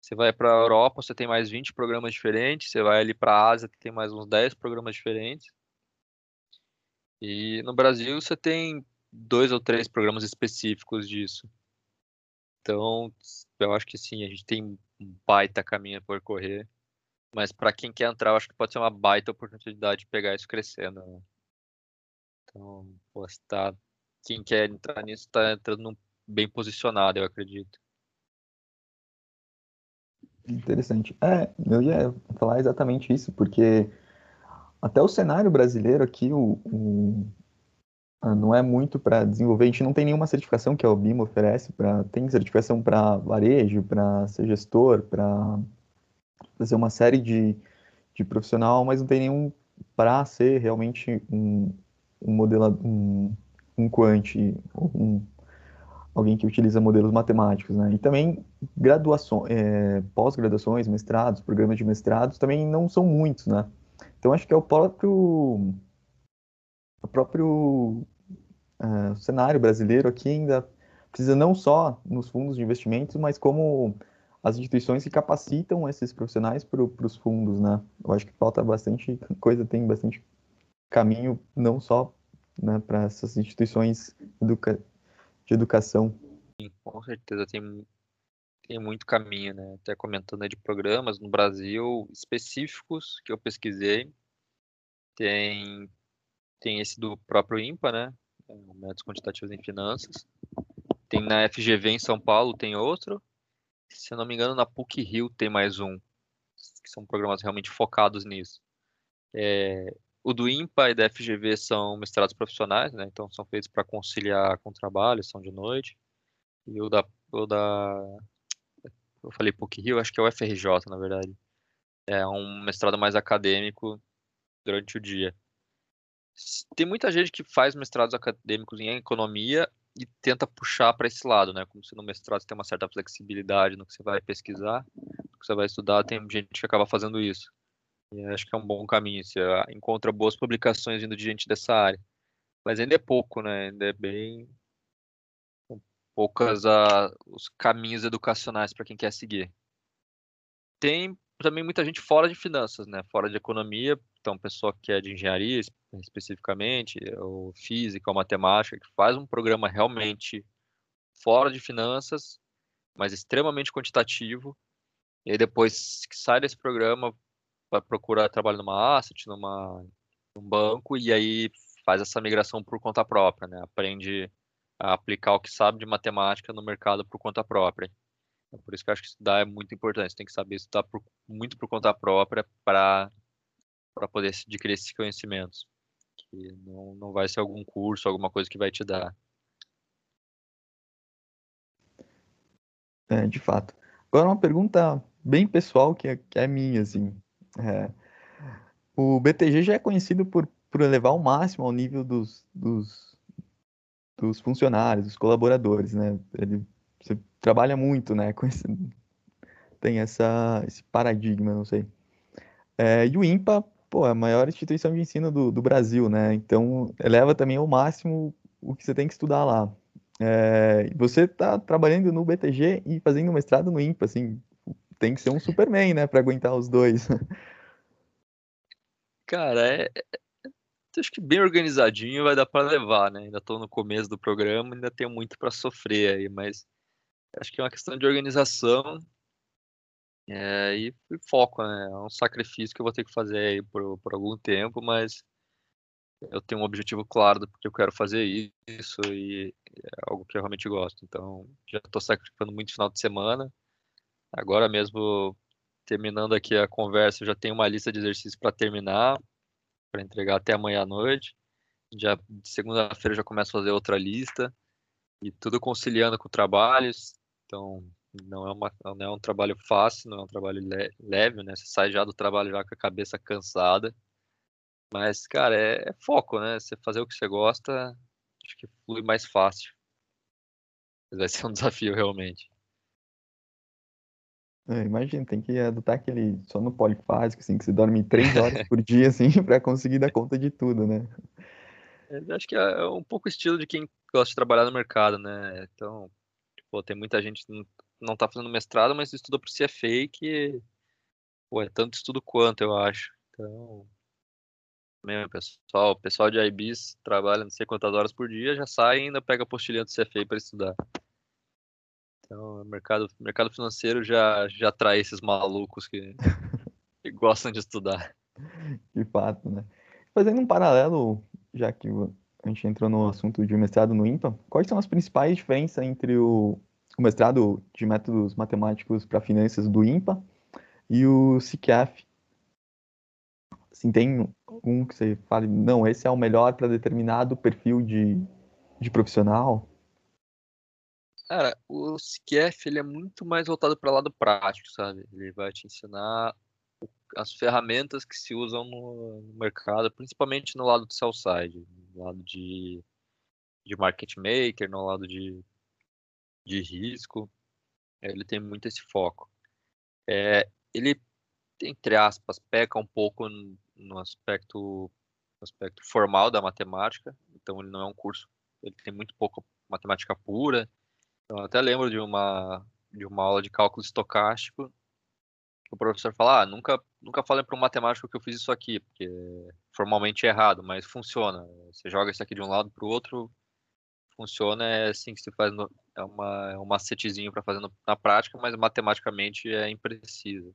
Você vai para a Europa, você tem mais 20 programas diferentes. Você vai ali para a Ásia, tem mais uns 10 programas diferentes. E no Brasil você tem dois ou três programas específicos disso. Então, eu acho que sim, a gente tem um baita caminho a percorrer. Mas para quem quer entrar, eu acho que pode ser uma baita oportunidade de pegar isso crescendo. Né? Então, pô, tá quem quer entrar nisso está entrando bem posicionado, eu acredito. Interessante. É, eu ia falar exatamente isso, porque até o cenário brasileiro aqui, o, o não é muito para desenvolver. A gente não tem nenhuma certificação que a OBIMA oferece. Pra, tem certificação para varejo, para ser gestor, para fazer uma série de, de profissional, mas não tem nenhum para ser realmente um, um um, um quant, um, alguém que utiliza modelos matemáticos, né? E também graduações, é, pós-graduações, mestrados, programas de mestrados também não são muitos, né? Então acho que é o próprio o próprio uh, cenário brasileiro aqui ainda precisa não só nos fundos de investimentos, mas como as instituições que capacitam esses profissionais para os fundos, né? Eu acho que falta bastante coisa, tem bastante caminho, não só né, para essas instituições educa de educação. Sim, com certeza tem, tem muito caminho, né? Até comentando de programas no Brasil específicos que eu pesquisei, tem tem esse do próprio IMPA, né? Métodos quantitativos em finanças. Tem na FGV em São Paulo, tem outro. Se eu não me engano, na PUC Rio tem mais um, que são programas realmente focados nisso. É, o do IMPA e da FGV são mestrados profissionais, né? Então são feitos para conciliar com o trabalho, são de noite. E o da, o da eu falei PUC Rio, acho que é o FRJ, na verdade. É um mestrado mais acadêmico durante o dia. Tem muita gente que faz mestrados acadêmicos em economia e tenta puxar para esse lado, né? Como se no mestrado você tem uma certa flexibilidade no que você vai pesquisar, no que você vai estudar, tem gente que acaba fazendo isso. E acho que é um bom caminho, você encontra boas publicações vindo de gente dessa área. Mas ainda é pouco, né? Ainda é bem poucas uh, os caminhos educacionais para quem quer seguir. Tem também muita gente fora de finanças, né? Fora de economia, então pessoa que é de engenharia especificamente, ou física ou matemática, que faz um programa realmente fora de finanças, mas extremamente quantitativo, e aí depois que sai desse programa, vai procurar trabalho numa asset, numa, num banco, e aí faz essa migração por conta própria, né? Aprende a aplicar o que sabe de matemática no mercado por conta própria. É por isso que eu acho que estudar é muito importante. Você tem que saber estudar por, muito por conta própria para poder adquirir esses conhecimentos. Que não, não vai ser algum curso, alguma coisa que vai te dar. É, de fato. Agora uma pergunta bem pessoal que é, que é minha, assim. É, o BTG já é conhecido por, por elevar ao máximo ao nível dos, dos, dos funcionários, dos colaboradores, né? Ele você trabalha muito, né? Com esse, tem essa, esse paradigma, não sei. É, e o IMPA, pô, é a maior instituição de ensino do, do Brasil, né? Então, eleva também ao máximo o que você tem que estudar lá. É, você está trabalhando no BTG e fazendo mestrado no IMPA, assim, tem que ser um Superman, né, para aguentar os dois. Cara, é, é, acho que bem organizadinho vai dar para levar, né? Ainda estou no começo do programa, ainda tenho muito para sofrer aí, mas Acho que é uma questão de organização é, e, e, foco, né? É um sacrifício que eu vou ter que fazer aí por, por algum tempo, mas eu tenho um objetivo claro do porque eu quero fazer isso e é algo que eu realmente gosto. Então, já estou sacrificando muito final de semana. Agora mesmo, terminando aqui a conversa, eu já tenho uma lista de exercícios para terminar, para entregar até amanhã à noite. Já segunda-feira já começo a fazer outra lista e tudo conciliando com trabalhos. Então, não é, uma, não é um trabalho fácil, não é um trabalho leve, né? Você sai já do trabalho já com a cabeça cansada. Mas, cara, é, é foco, né? Você fazer o que você gosta, acho que flui mais fácil. vai ser um desafio, realmente. É, imagina, tem que adotar aquele sono polifásico, assim, que você dorme três horas por dia, assim, para conseguir dar conta de tudo, né? É, acho que é um pouco o estilo de quem gosta de trabalhar no mercado, né? Então, Pô, tem muita gente que não tá fazendo mestrado, mas estuda pro CFA que pô, é tanto estudo quanto, eu acho. Então, mesmo, pessoal, o pessoal de IBs trabalha não sei quantas horas por dia, já sai e ainda pega a postilha do CFA para estudar. Então, o mercado, mercado financeiro já, já atrai esses malucos que, que gostam de estudar. De fato, né? Fazendo um paralelo, já que a gente entrou no assunto de mestrado no IMPA, quais são as principais diferenças entre o, o mestrado de métodos matemáticos para finanças do IMPA e o CICAF? Assim, tem um que você fale, não, esse é o melhor para determinado perfil de, de profissional? Cara, o CICAF ele é muito mais voltado para lado prático, sabe? Ele vai te ensinar as ferramentas que se usam no, mercado, principalmente no lado do sell side, no lado de, de market maker, no lado de, de risco, ele tem muito esse foco. É, ele, entre aspas, peca um pouco no aspecto, no aspecto formal da matemática, então ele não é um curso, ele tem muito pouco matemática pura. Eu até lembro de uma, de uma aula de cálculo estocástico o professor fala, ah, nunca, nunca falei para um matemático que eu fiz isso aqui, porque formalmente é errado, mas funciona. Você joga isso aqui de um lado para o outro, funciona, é assim que se faz, no, é, uma, é um macetezinho para fazer no, na prática, mas matematicamente é impreciso.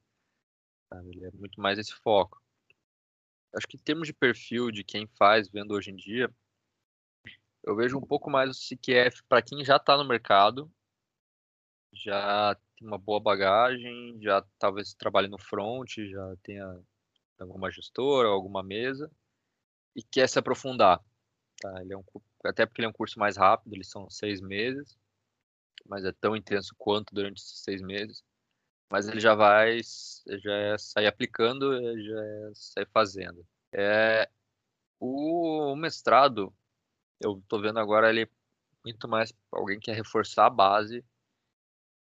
Sabe? Ele é muito mais esse foco. Acho que em termos de perfil de quem faz, vendo hoje em dia, eu vejo um pouco mais o CQF para quem já está no mercado, já tem uma boa bagagem, já talvez trabalhe no front, já tenha alguma gestora, alguma mesa e quer se aprofundar. Tá? Ele é um, até porque ele é um curso mais rápido, eles são seis meses, mas é tão intenso quanto durante esses seis meses. mas ele já vai já é sair aplicando, já é sair fazendo. É, o mestrado, eu estou vendo agora ele muito mais alguém que quer reforçar a base.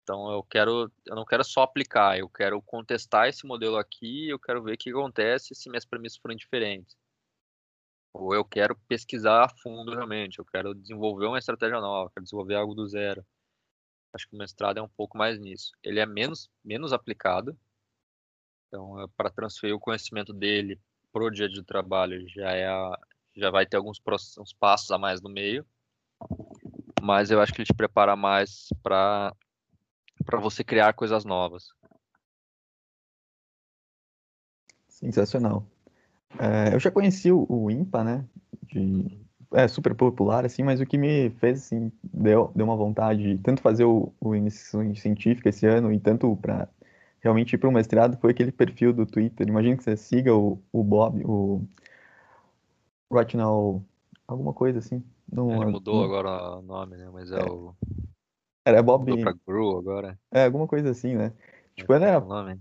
Então eu quero, eu não quero só aplicar, eu quero contestar esse modelo aqui, eu quero ver o que acontece se minhas premissas forem diferentes. Ou eu quero pesquisar a fundo realmente, eu quero desenvolver uma estratégia nova, quero desenvolver algo do zero. Acho que o mestrado é um pouco mais nisso. Ele é menos, menos aplicado. Então, para transferir o conhecimento dele para o dia de trabalho, já, é já vai ter alguns uns passos a mais no meio. Mas eu acho que ele te prepara mais para você criar coisas novas. Sensacional. É, eu já conheci o, o IMPA, né? De, é super popular, assim, mas o que me fez, assim, deu, deu uma vontade, tanto fazer o, o iniciação científica esse ano e tanto para realmente ir para o mestrado, foi aquele perfil do Twitter. Imagina que você siga o, o Bob, o Rational, alguma coisa assim. No, Ele mudou no... agora o nome, né? Mas é, é. o. Era Bob. Mudou pra Gru agora. É, alguma coisa assim, né? Tipo, ele era. Nome.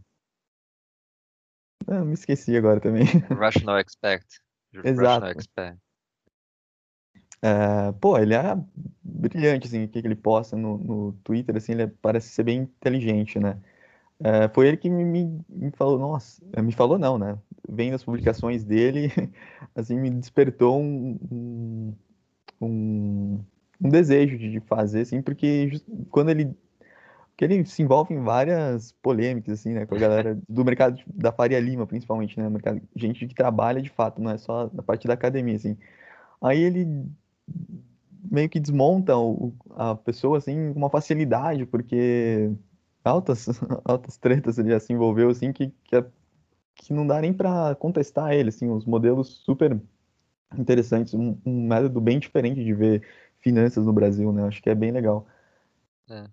Não, me esqueci agora também. Rational Expect. Exato. Rational Expect. É, pô, ele é brilhante, assim, o que ele posta no, no Twitter, assim, ele parece ser bem inteligente, né? É, foi ele que me, me, falou, nossa, me falou não, né? Vendo as publicações dele, assim, me despertou um, um, um, desejo de fazer, assim, porque just, quando ele que ele se envolve em várias polêmicas, assim, né, com a galera do mercado da Faria Lima, principalmente, né, mercado, gente que trabalha de fato, não é só na parte da academia, assim. Aí ele meio que desmonta o, a pessoa, assim, com uma facilidade, porque altas, altas tretas ele já se envolveu, assim, que, que, é, que não dá nem para contestar ele, assim, os modelos super interessantes, um, um, método bem diferente de ver finanças no Brasil, né? Acho que é bem legal. É.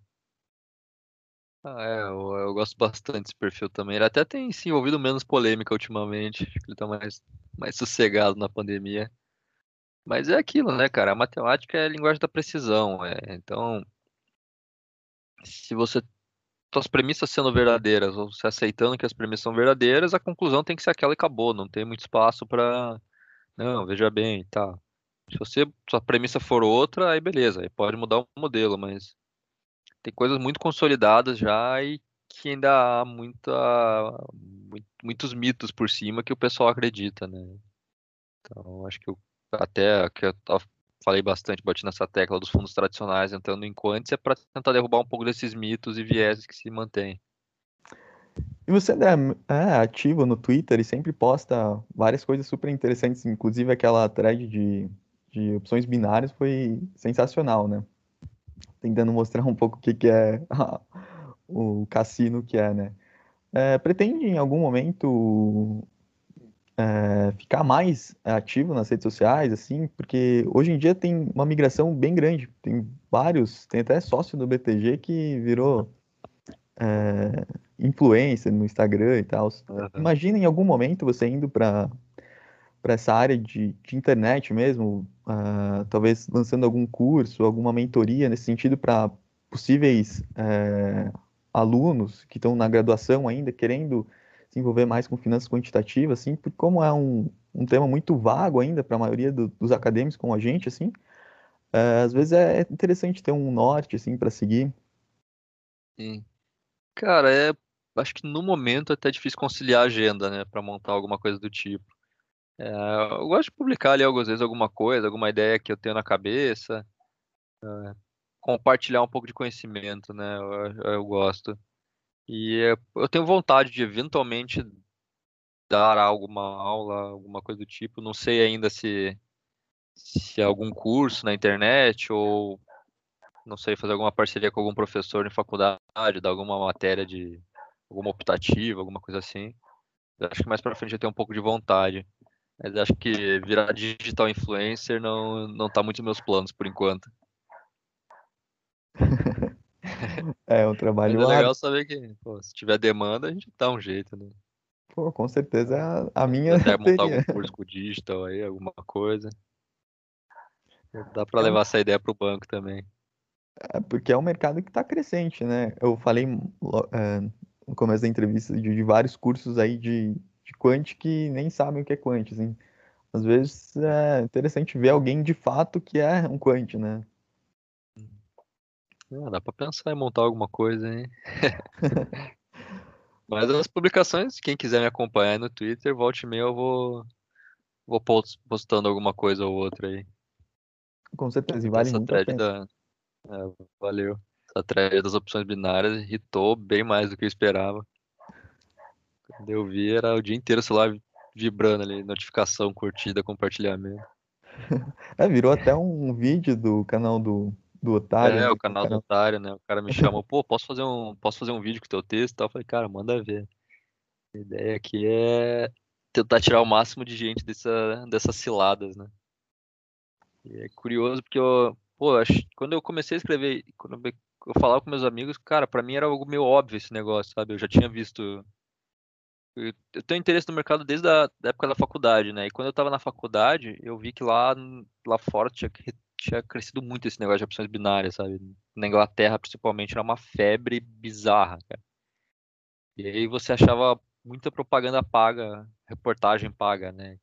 Ah, é, eu, eu, gosto bastante desse perfil também. Ele até tem se envolvido menos polêmica ultimamente. Acho que ele tá mais, mais sossegado na pandemia. Mas é aquilo, né, cara? A matemática é a linguagem da precisão. É. Então, se você suas premissas sendo verdadeiras, ou você aceitando que as premissas são verdadeiras, a conclusão tem que ser aquela e acabou. Não tem muito espaço para. Não, veja bem, tá. Se você sua premissa for outra, aí beleza, aí pode mudar o modelo, mas tem coisas muito consolidadas já e que ainda há muita, muitos mitos por cima que o pessoal acredita, né? Então, acho que eu, até que eu falei bastante, bati nessa tecla dos fundos tradicionais entrando em quantos, é para tentar derrubar um pouco desses mitos e vieses que se mantêm. E você é, é ativo no Twitter e sempre posta várias coisas super interessantes, inclusive aquela thread de, de opções binárias foi sensacional, né? Tentando mostrar um pouco o que, que é o cassino que é, né? É, pretende em algum momento é, ficar mais ativo nas redes sociais, assim, porque hoje em dia tem uma migração bem grande. Tem vários, tem até sócio do BTG que virou é, influencer no Instagram e tal. Uhum. Imagina em algum momento você indo para para essa área de, de internet mesmo, uh, talvez lançando algum curso, alguma mentoria nesse sentido para possíveis é, alunos que estão na graduação ainda querendo se envolver mais com finanças quantitativas, assim, porque como é um, um tema muito vago ainda para a maioria do, dos acadêmicos como a gente, assim, é, às vezes é interessante ter um norte, assim, para seguir. Sim. Cara, é, acho que no momento é até difícil conciliar a agenda, né, para montar alguma coisa do tipo. É, eu gosto de publicar ali algumas vezes alguma coisa, alguma ideia que eu tenho na cabeça, é, compartilhar um pouco de conhecimento, né, eu, eu gosto. E eu tenho vontade de eventualmente dar alguma aula, alguma coisa do tipo. Não sei ainda se, se é algum curso na internet ou não sei, fazer alguma parceria com algum professor em faculdade, dar alguma matéria de alguma optativa, alguma coisa assim. Eu acho que mais para frente eu tenho um pouco de vontade. Mas acho que virar digital influencer não, não tá muito nos meus planos por enquanto. É um trabalho Mas é legal saber que, pô, se tiver demanda, a gente dá um jeito, né? Pô, com certeza a, a minha. Até montar algum curso com digital aí, alguma coisa. Dá para é levar essa ideia para o banco também. É porque é um mercado que está crescente, né? Eu falei é, no começo da entrevista, de, de vários cursos aí de, de quant que nem sabem o que é quant, assim. Às vezes é interessante ver alguém de fato que é um quant, né? Ah, dá pra pensar em montar alguma coisa, hein? Mas as publicações, quem quiser me acompanhar no Twitter, volte e meia eu vou, vou postando alguma coisa ou outra aí. Com certeza, e vale Essa muito thread da... é, valeu. Essa thread das opções binárias irritou bem mais do que eu esperava. Quando eu vi, era o dia inteiro o celular vibrando ali, notificação, curtida, compartilhamento. É, virou até um vídeo do canal do, do Otário. É, né? o canal do Otário, né? O cara me chamou, pô, posso fazer um, posso fazer um vídeo com teu texto e tal? Eu falei, cara, manda ver. A ideia aqui é tentar tirar o máximo de gente dessa, dessas ciladas, né? E é curioso porque eu, pô, acho, quando eu comecei a escrever, quando eu, falava com meus amigos, cara, pra mim era algo meio óbvio esse negócio, sabe? Eu já tinha visto. Eu, tenho interesse no mercado desde a época da faculdade, né? E quando eu tava na faculdade, eu vi que lá, lá fora tinha, tinha crescido muito esse negócio de opções binárias, sabe? Na Inglaterra, principalmente, era uma febre bizarra, cara. E aí você achava muita propaganda paga, reportagem paga, né?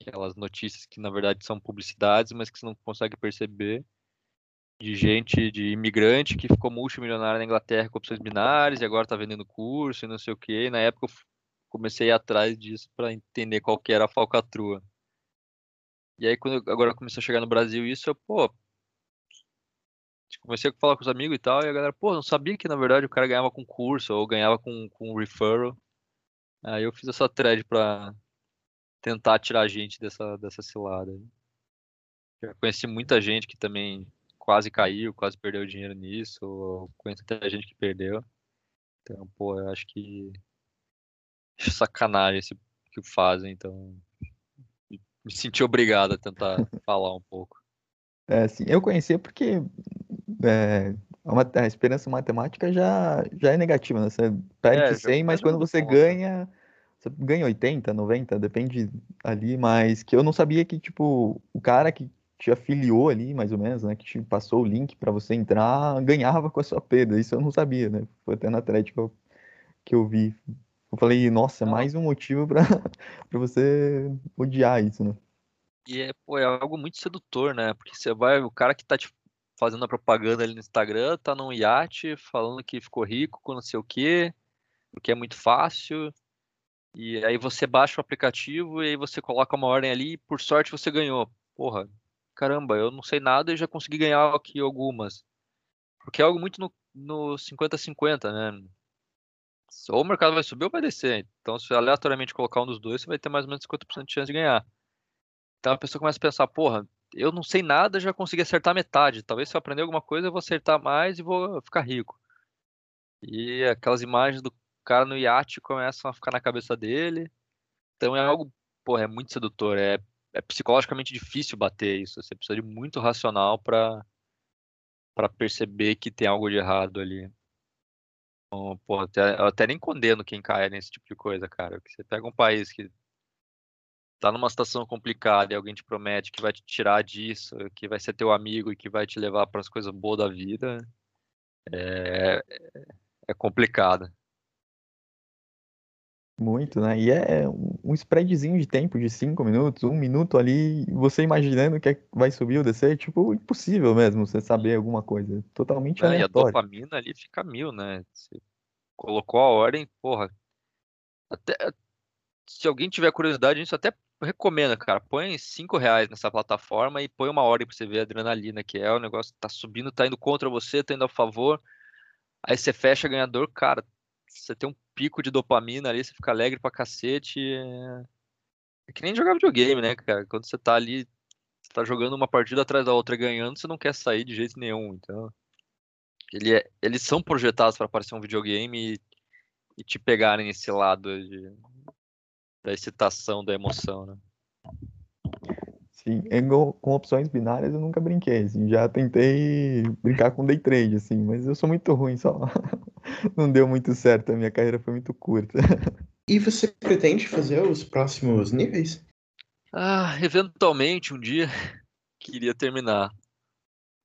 Aquelas notícias que na verdade são publicidades, mas que você não consegue perceber. De gente, de imigrante que ficou multimilionário na Inglaterra com opções binárias e agora tá vendendo curso e não sei o quê. E na época eu comecei a ir atrás disso para entender qual que era a falcatrua. E aí quando eu, agora começou a chegar no Brasil isso, eu, pô, comecei a falar com os amigos e tal, e a galera, pô, não sabia que na verdade o cara ganhava com curso ou ganhava com, com referral. Aí eu fiz essa thread pra tentar tirar a gente dessa, dessa cilada. Já conheci muita gente que também quase caiu, quase perdeu dinheiro nisso, ou conheço muita gente que perdeu. Então, pô, eu acho que sacanagem esse que fazem, então me senti obrigado a tentar falar um pouco. É, sim, eu conhecia porque é, a, esperança matemática já, já é negativa, né? Você perde é, 100, mas quando você ponto. ganha, você ganha 80, 90, depende ali, mas que eu não sabia que, tipo, o cara que te afiliou ali, mais ou menos, né, que te passou o link para você entrar, ganhava com a sua perda, isso eu não sabia, né? Foi até na Atlético que eu vi. Eu falei, nossa, mais um motivo para você odiar isso, né? E é, pô, é algo muito sedutor, né? Porque você vai, o cara que tá te fazendo a propaganda ali no Instagram, tá num iate falando que ficou rico com não sei o quê, porque é muito fácil. E aí você baixa o aplicativo e aí você coloca uma ordem ali e por sorte você ganhou. Porra, caramba, eu não sei nada e já consegui ganhar aqui algumas. Porque é algo muito no 50-50, né? Ou o mercado vai subir ou vai descer. Então, se aleatoriamente colocar um dos dois, você vai ter mais ou menos 50% de chance de ganhar. Então a pessoa começa a pensar, porra, eu não sei nada, já consegui acertar metade. Talvez se eu aprender alguma coisa, eu vou acertar mais e vou ficar rico. E aquelas imagens do cara no iate começam a ficar na cabeça dele. Então é algo, porra, é muito sedutor. É, é psicologicamente difícil bater isso. Você precisa de muito racional para para perceber que tem algo de errado ali. Então, pô, até, eu até nem condeno quem cai nesse tipo de coisa, cara. Porque você pega um país que tá numa situação complicada e alguém te promete que vai te tirar disso, que vai ser teu amigo e que vai te levar para as coisas boas da vida, é, é complicado. Muito, né? E é um spreadzinho de tempo de cinco minutos, um minuto ali, você imaginando que é, vai subir ou descer, tipo, impossível mesmo você saber alguma coisa. Totalmente é. E a dopamina ali fica mil, né? Você colocou a ordem, porra. Até, se alguém tiver curiosidade, isso até recomendo, cara. Põe 5 reais nessa plataforma e põe uma ordem pra você ver a adrenalina que é. O negócio tá subindo, tá indo contra você, tá indo a favor. Aí você fecha ganhador, cara. Você tem um pico de dopamina ali, você fica alegre pra cacete. É, é que nem jogar videogame, né, cara? Quando você tá ali, você tá jogando uma partida atrás da outra ganhando, você não quer sair de jeito nenhum. Então, ele é... eles são projetados para parecer um videogame e... e te pegarem esse lado de da excitação, da emoção, né? Sim, igual, com opções binárias eu nunca brinquei, assim, já tentei brincar com day trade, assim, mas eu sou muito ruim, só não deu muito certo, a minha carreira foi muito curta. E você pretende fazer os próximos níveis? Ah, eventualmente um dia queria terminar,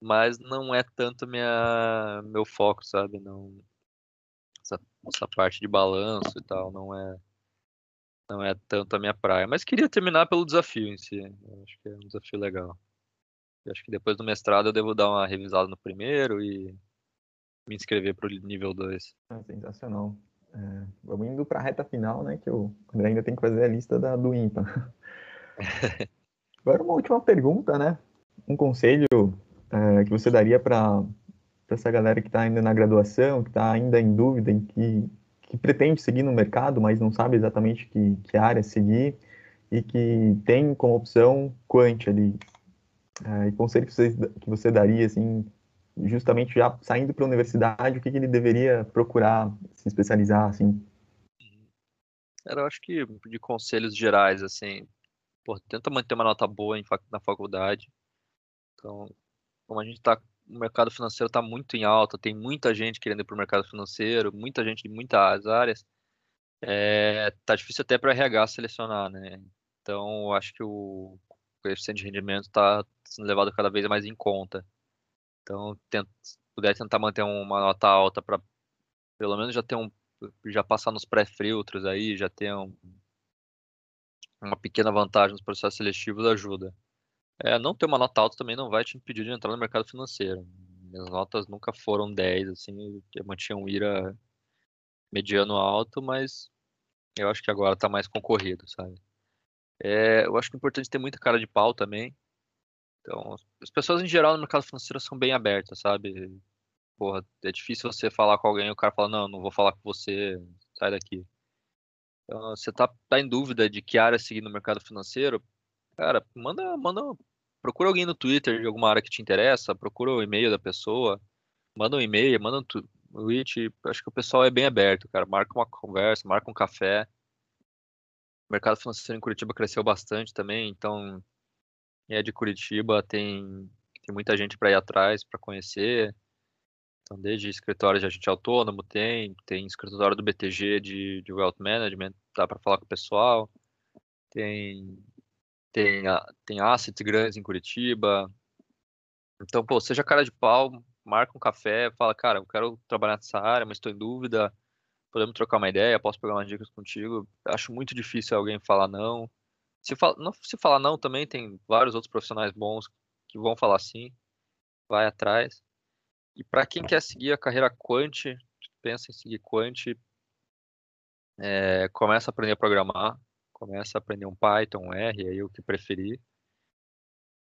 mas não é tanto minha meu foco, sabe? Não essa parte de balanço e tal não é não é tanto a minha praia, mas queria terminar pelo desafio em si. Eu acho que é um desafio legal. Eu acho que depois do mestrado eu devo dar uma revisada no primeiro e me inscrever para o nível 2. É sensacional. É, vamos indo para a reta final, né? Que o André ainda tem que fazer a lista da, do IMPA. Agora uma última pergunta, né? Um conselho é, que você daria para essa galera que está ainda na graduação, que está ainda em dúvida, em que, que pretende seguir no mercado, mas não sabe exatamente que, que área seguir e que tem como opção quant ali. É, e conselho que você, que você daria, assim, justamente já saindo para a universidade, o que, que, ele deveria procurar se especializar, assim? Eu acho que de conselhos gerais, assim, pô, tenta manter uma nota boa na faculdade. Então, como a gente está o mercado financeiro está muito em alta, tem muita gente querendo ir para o mercado financeiro, muita gente de muitas áreas. É, tá difícil até para RH selecionar, né? Então, acho que o coeficiente de rendimento está sendo levado cada vez mais em conta. Então, tenta, se puder tentar manter uma nota alta para pelo menos já ter um já passar nos pré-filtros aí, já ter um, uma pequena vantagem nos processos seletivos ajuda. É, não ter uma nota alta também não vai te impedir de entrar no mercado financeiro. Minhas notas nunca foram 10, assim, eu mantinha um IRA mediano alto, mas eu acho que agora está mais concorrido, sabe? É, eu acho que é importante ter muita cara de pau também. Então, as pessoas em geral no mercado financeiro são bem abertas, sabe? Porra, é difícil você falar com alguém e o cara fala, não, não vou falar com você, sai daqui. Então, você tá, tá em dúvida de que área seguir no mercado financeiro, Cara, manda, manda, procura alguém no Twitter de alguma área que te interessa, procura o e-mail da pessoa, manda um e-mail, manda um tweet. Acho que o pessoal é bem aberto, cara. Marca uma conversa, marca um café. O mercado financeiro em Curitiba cresceu bastante também, então é de Curitiba, tem, tem muita gente para ir atrás, para conhecer. Então, desde escritório de agente autônomo, tem, tem escritório do BTG de, de Wealth Management, dá para falar com o pessoal. Tem tem, tem assets grandes em Curitiba. Então, pô, seja cara de pau, marca um café, fala, cara, eu quero trabalhar nessa área, mas estou em dúvida, podemos trocar uma ideia, posso pegar umas dicas contigo. Acho muito difícil alguém falar não. Se, fala, não, se falar não também, tem vários outros profissionais bons que vão falar sim, vai atrás. E para quem quer seguir a carreira quant, pensa em seguir quant, é, começa a aprender a programar, começa a aprender um Python, um R, aí o que preferir.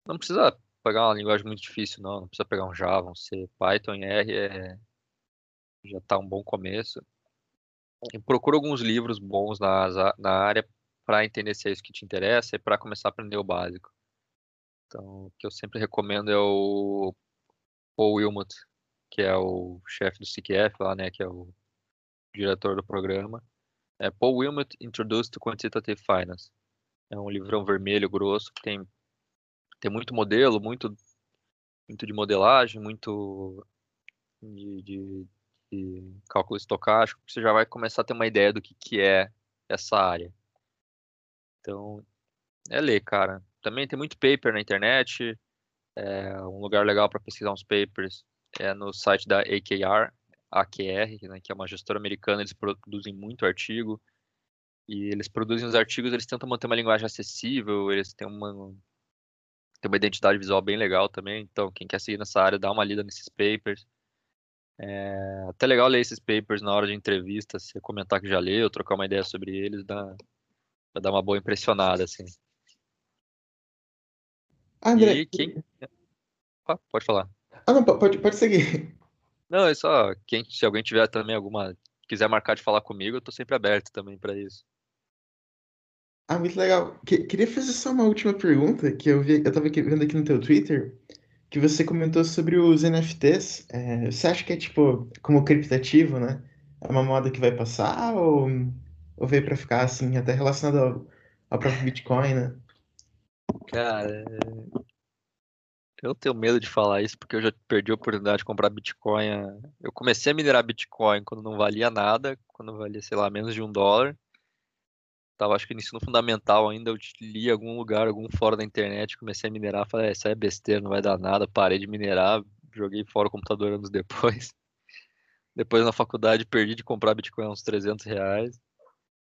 Não precisa pegar uma linguagem muito difícil, não. Não precisa pegar um Java, um C. Python e R é... já está um bom começo. E procura alguns livros bons na, na área para entender se é isso que te interessa e para começar a aprender o básico. Então, o que eu sempre recomendo é o Paul Wilmot, que é o chefe do CQF lá, né, que é o diretor do programa. É Paul Wilmot Introduced to Quantitative Finance. É um livrão vermelho grosso que tem, tem muito modelo, muito, muito de modelagem, muito de, de, de cálculo estocástico. Você já vai começar a ter uma ideia do que, que é essa área. Então, é ler, cara. Também tem muito paper na internet. É um lugar legal para pesquisar uns papers é no site da AKR, AQR, né, que é uma gestora americana, eles produzem muito artigo. E eles produzem os artigos, eles tentam manter uma linguagem acessível, eles têm uma, têm uma identidade visual bem legal também. Então, quem quer seguir nessa área, dá uma lida nesses papers. É até legal ler esses papers na hora de entrevista, se comentar que já leu, trocar uma ideia sobre eles, dá, vai dar uma boa impressionada, assim. André, e quem... Ah, pode falar. Ah, não, pode, pode seguir. Não, é só quem, se alguém tiver também alguma quiser marcar de falar comigo, eu tô sempre aberto também para isso. Ah, muito legal. Que, queria fazer só uma última pergunta que eu vi, eu tava vendo aqui no teu Twitter, que você comentou sobre os NFTs. É, você acha que é tipo como criptativo, né? É uma moda que vai passar ou, ou veio para ficar assim, até relacionado ao, ao próprio Bitcoin, né? Cara, eu tenho medo de falar isso porque eu já perdi a oportunidade de comprar Bitcoin. Eu comecei a minerar Bitcoin quando não valia nada, quando valia, sei lá, menos de um dólar. Tava, acho que no ensino fundamental ainda, eu li algum lugar, algum fora da internet, comecei a minerar, falei, é, isso aí é besteira, não vai dar nada, parei de minerar, joguei fora o computador anos depois. Depois na faculdade perdi de comprar Bitcoin uns 300 reais.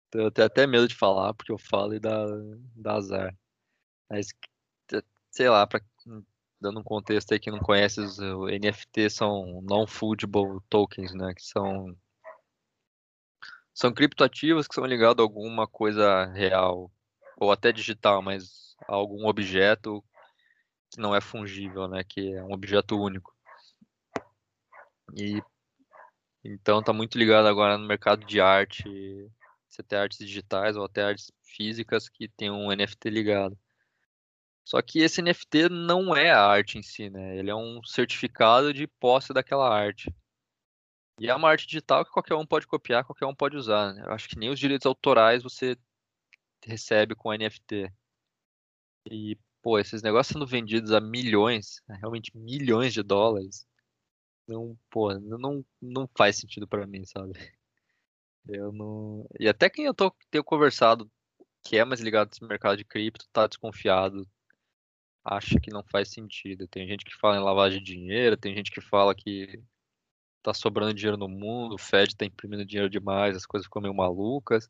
Então, eu tenho até medo de falar, porque eu falo e dá, dá azar. Mas, sei lá, pra, dando um contexto aí que não conhece, os NFT são non-fungible tokens, né? Que são são criptoativos que são ligados a alguma coisa real ou até digital, mas a algum objeto que não é fungível, né? Que é um objeto único. E então tá muito ligado agora no mercado de arte, você tem artes digitais ou até artes físicas que tem um NFT ligado. Só que esse NFT não é a arte em si, né? Ele é um certificado de posse daquela arte. E é uma arte digital que qualquer um pode copiar, qualquer um pode usar. Né? Eu acho que nem os direitos autorais você recebe com NFT. E, pô, esses negócios sendo vendidos a milhões, né? realmente milhões de dólares, não, pô, não, não faz sentido para mim, sabe? Eu não. E até quem eu tô, tenho conversado que é mais ligado nesse mercado de cripto tá desconfiado acha que não faz sentido. Tem gente que fala em lavagem de dinheiro, tem gente que fala que tá sobrando dinheiro no mundo, o Fed tá imprimindo dinheiro demais, as coisas ficam meio malucas.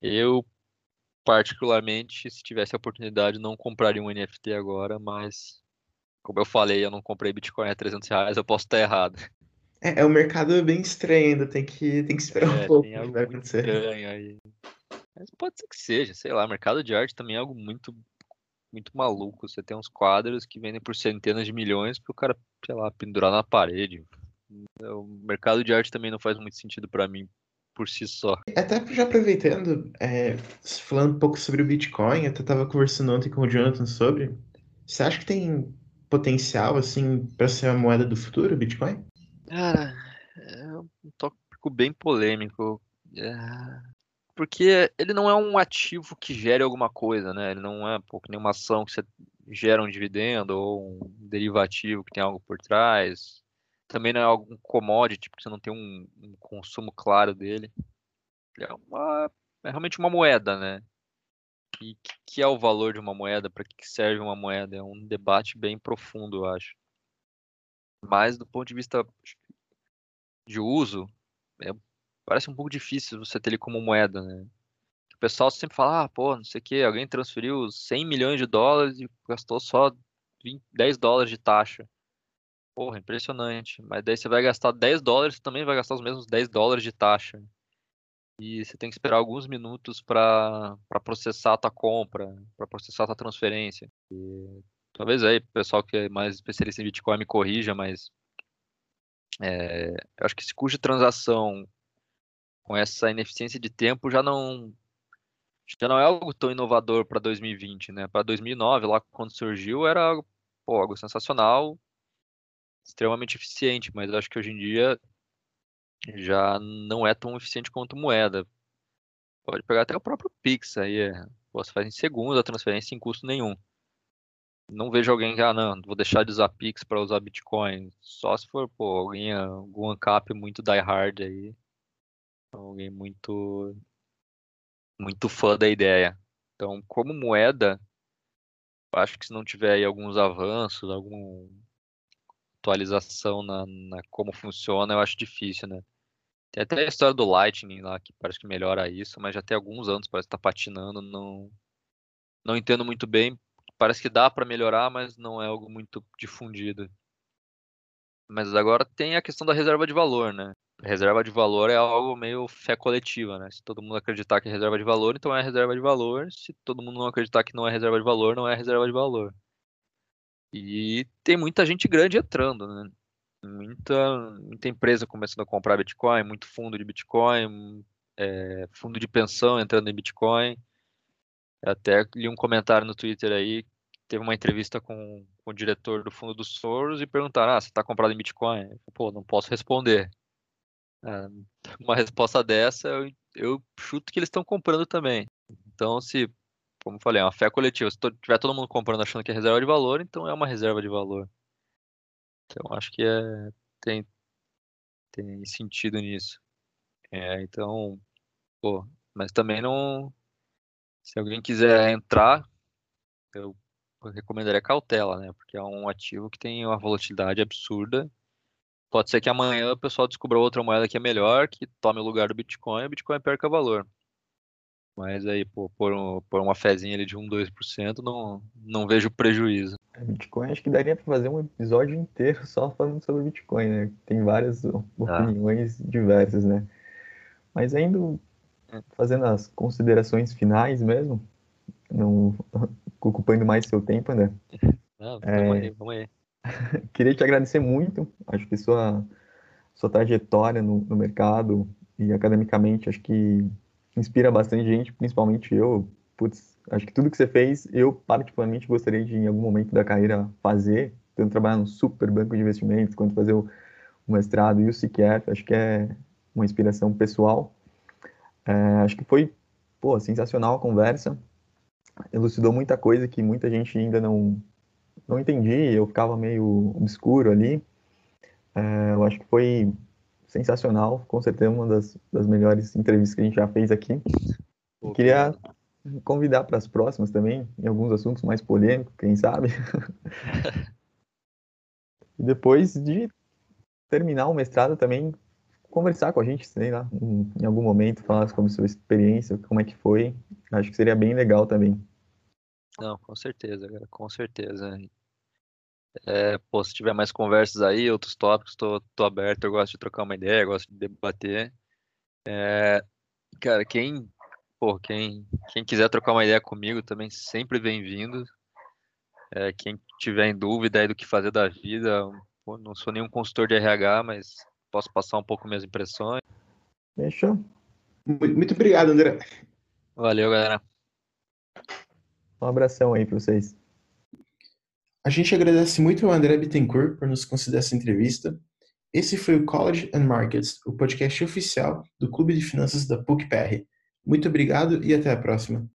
Eu, particularmente, se tivesse a oportunidade, não compraria um NFT agora, mas como eu falei, eu não comprei Bitcoin a 300 reais, eu posso estar errado. É, é um mercado bem estranho ainda, tem que, tem que esperar é, um pouco tem algo vai acontecer. Estranho aí. Mas pode ser que seja, sei lá, mercado de arte também é algo muito muito maluco. Você tem uns quadros que vendem por centenas de milhões para o cara, sei lá, pendurar na parede. O mercado de arte também não faz muito sentido para mim por si só. Até já aproveitando, é, falando um pouco sobre o Bitcoin, eu até estava conversando ontem com o Jonathan sobre. Você acha que tem potencial assim para ser a moeda do futuro, o Bitcoin? Cara, é um tópico bem polêmico. É, porque ele não é um ativo que gere alguma coisa, né? Ele não é pô, nenhuma ação que você gera um dividendo ou um derivativo que tem algo por trás. Também não é algum commodity, porque você não tem um, um consumo claro dele. É, uma, é realmente uma moeda, né? E que, que é o valor de uma moeda? Para que serve uma moeda? É um debate bem profundo, eu acho. Mas do ponto de vista de uso, é parece um pouco difícil você ter ele como moeda, né? O pessoal sempre fala, ah, pô, não sei o que, alguém transferiu 100 milhões de dólares e gastou só 20, 10 dólares de taxa. Porra, impressionante. Mas daí você vai gastar 10 dólares, você também vai gastar os mesmos 10 dólares de taxa. E você tem que esperar alguns minutos para processar a tua compra, para processar a tua transferência. E, talvez aí o pessoal que é mais especialista em Bitcoin me corrija, mas é, eu acho que esse custo de transação com essa ineficiência de tempo já não já não é algo tão inovador para 2020, né? Para 2009, lá quando surgiu, era algo, pô, algo sensacional, extremamente eficiente, mas acho que hoje em dia já não é tão eficiente quanto moeda. Pode pegar até o próprio Pix aí, é, você faz em segundos a transferência sem custo nenhum. Não vejo alguém que, ah, não, vou deixar de usar Pix para usar Bitcoin. Só se for, pô, alguém, algum ancap muito die hard aí, Alguém muito muito fã da ideia. Então, como moeda, acho que se não tiver aí alguns avanços, alguma atualização na, na, como funciona, eu acho difícil, né? Tem até a história do Lightning lá, que parece que melhora isso, mas já tem alguns anos, parece que tá patinando, não, não entendo muito bem. Parece que dá para melhorar, mas não é algo muito difundido. Mas agora tem a questão da reserva de valor, né? Reserva de valor é algo meio fé coletiva, né? Se todo mundo acreditar que é reserva de valor, então é reserva de valor. Se todo mundo não acreditar que não é reserva de valor, não é reserva de valor. E tem muita gente grande entrando, né? Muita, muita empresa começando a comprar Bitcoin, muito fundo de Bitcoin, é, fundo de pensão entrando em Bitcoin. Eu até li um comentário no Twitter aí, teve uma entrevista com, com o diretor do fundo dos Soros e perguntaram, ah, você está comprado em Bitcoin? Pô, não posso responder. É, uma resposta dessa, eu, eu chuto que eles estão comprando também. Então, se, como eu falei, é uma fé coletiva. Se tiver todo mundo comprando achando que é reserva de valor, então é uma reserva de valor. Então, acho que é, tem, tem sentido nisso. É, então, pô, mas também não. Se alguém quiser entrar, eu recomendaria cautela, né? Porque é um ativo que tem uma volatilidade absurda pode ser que amanhã o pessoal descubra outra moeda que é melhor, que tome o lugar do Bitcoin e o Bitcoin perca valor. Mas aí, pô, por, um, por uma fezinha ali de 1, 2%, não, não vejo prejuízo. É, Bitcoin, acho que daria para fazer um episódio inteiro só falando sobre Bitcoin, né? Tem várias ah. opiniões ah. diversas, né? Mas ainda é. fazendo as considerações finais mesmo, não ocupando mais seu tempo, né? Não, vamos é, aí, vamos aí. queria te agradecer muito, acho que sua, sua trajetória no, no mercado e academicamente, acho que inspira bastante gente, principalmente eu. Putz, acho que tudo que você fez, eu particularmente gostaria de, em algum momento da carreira, fazer, tanto trabalhar num super banco de investimentos, quanto fazer o, o mestrado e o CQF, acho que é uma inspiração pessoal. É, acho que foi, pô, sensacional a conversa, elucidou muita coisa que muita gente ainda não, não entendia, eu ficava meio obscuro ali. É, eu acho que foi sensacional, com certeza uma das, das melhores entrevistas que a gente já fez aqui. Pô, Queria convidar para as próximas também, em alguns assuntos mais polêmicos, quem sabe. e depois de terminar o mestrado também conversar com a gente, sei lá, em, em algum momento, falar sobre sua experiência, como é que foi. Acho que seria bem legal também. Não, com certeza, cara, com certeza. É, pô, se tiver mais conversas aí, outros tópicos, tô, tô aberto, eu gosto de trocar uma ideia, gosto de debater. É, cara, quem, pô, quem, quem quiser trocar uma ideia comigo também, sempre bem-vindo. É, quem tiver em dúvida aí do que fazer da vida, pô, não sou nenhum consultor de RH, mas posso passar um pouco minhas impressões. Fechou. Muito obrigado, André. Valeu, galera. Um abração aí para vocês. A gente agradece muito ao André Bittencourt por nos conceder essa entrevista. Esse foi o College and Markets, o podcast oficial do Clube de Finanças da PUC-PR. Muito obrigado e até a próxima.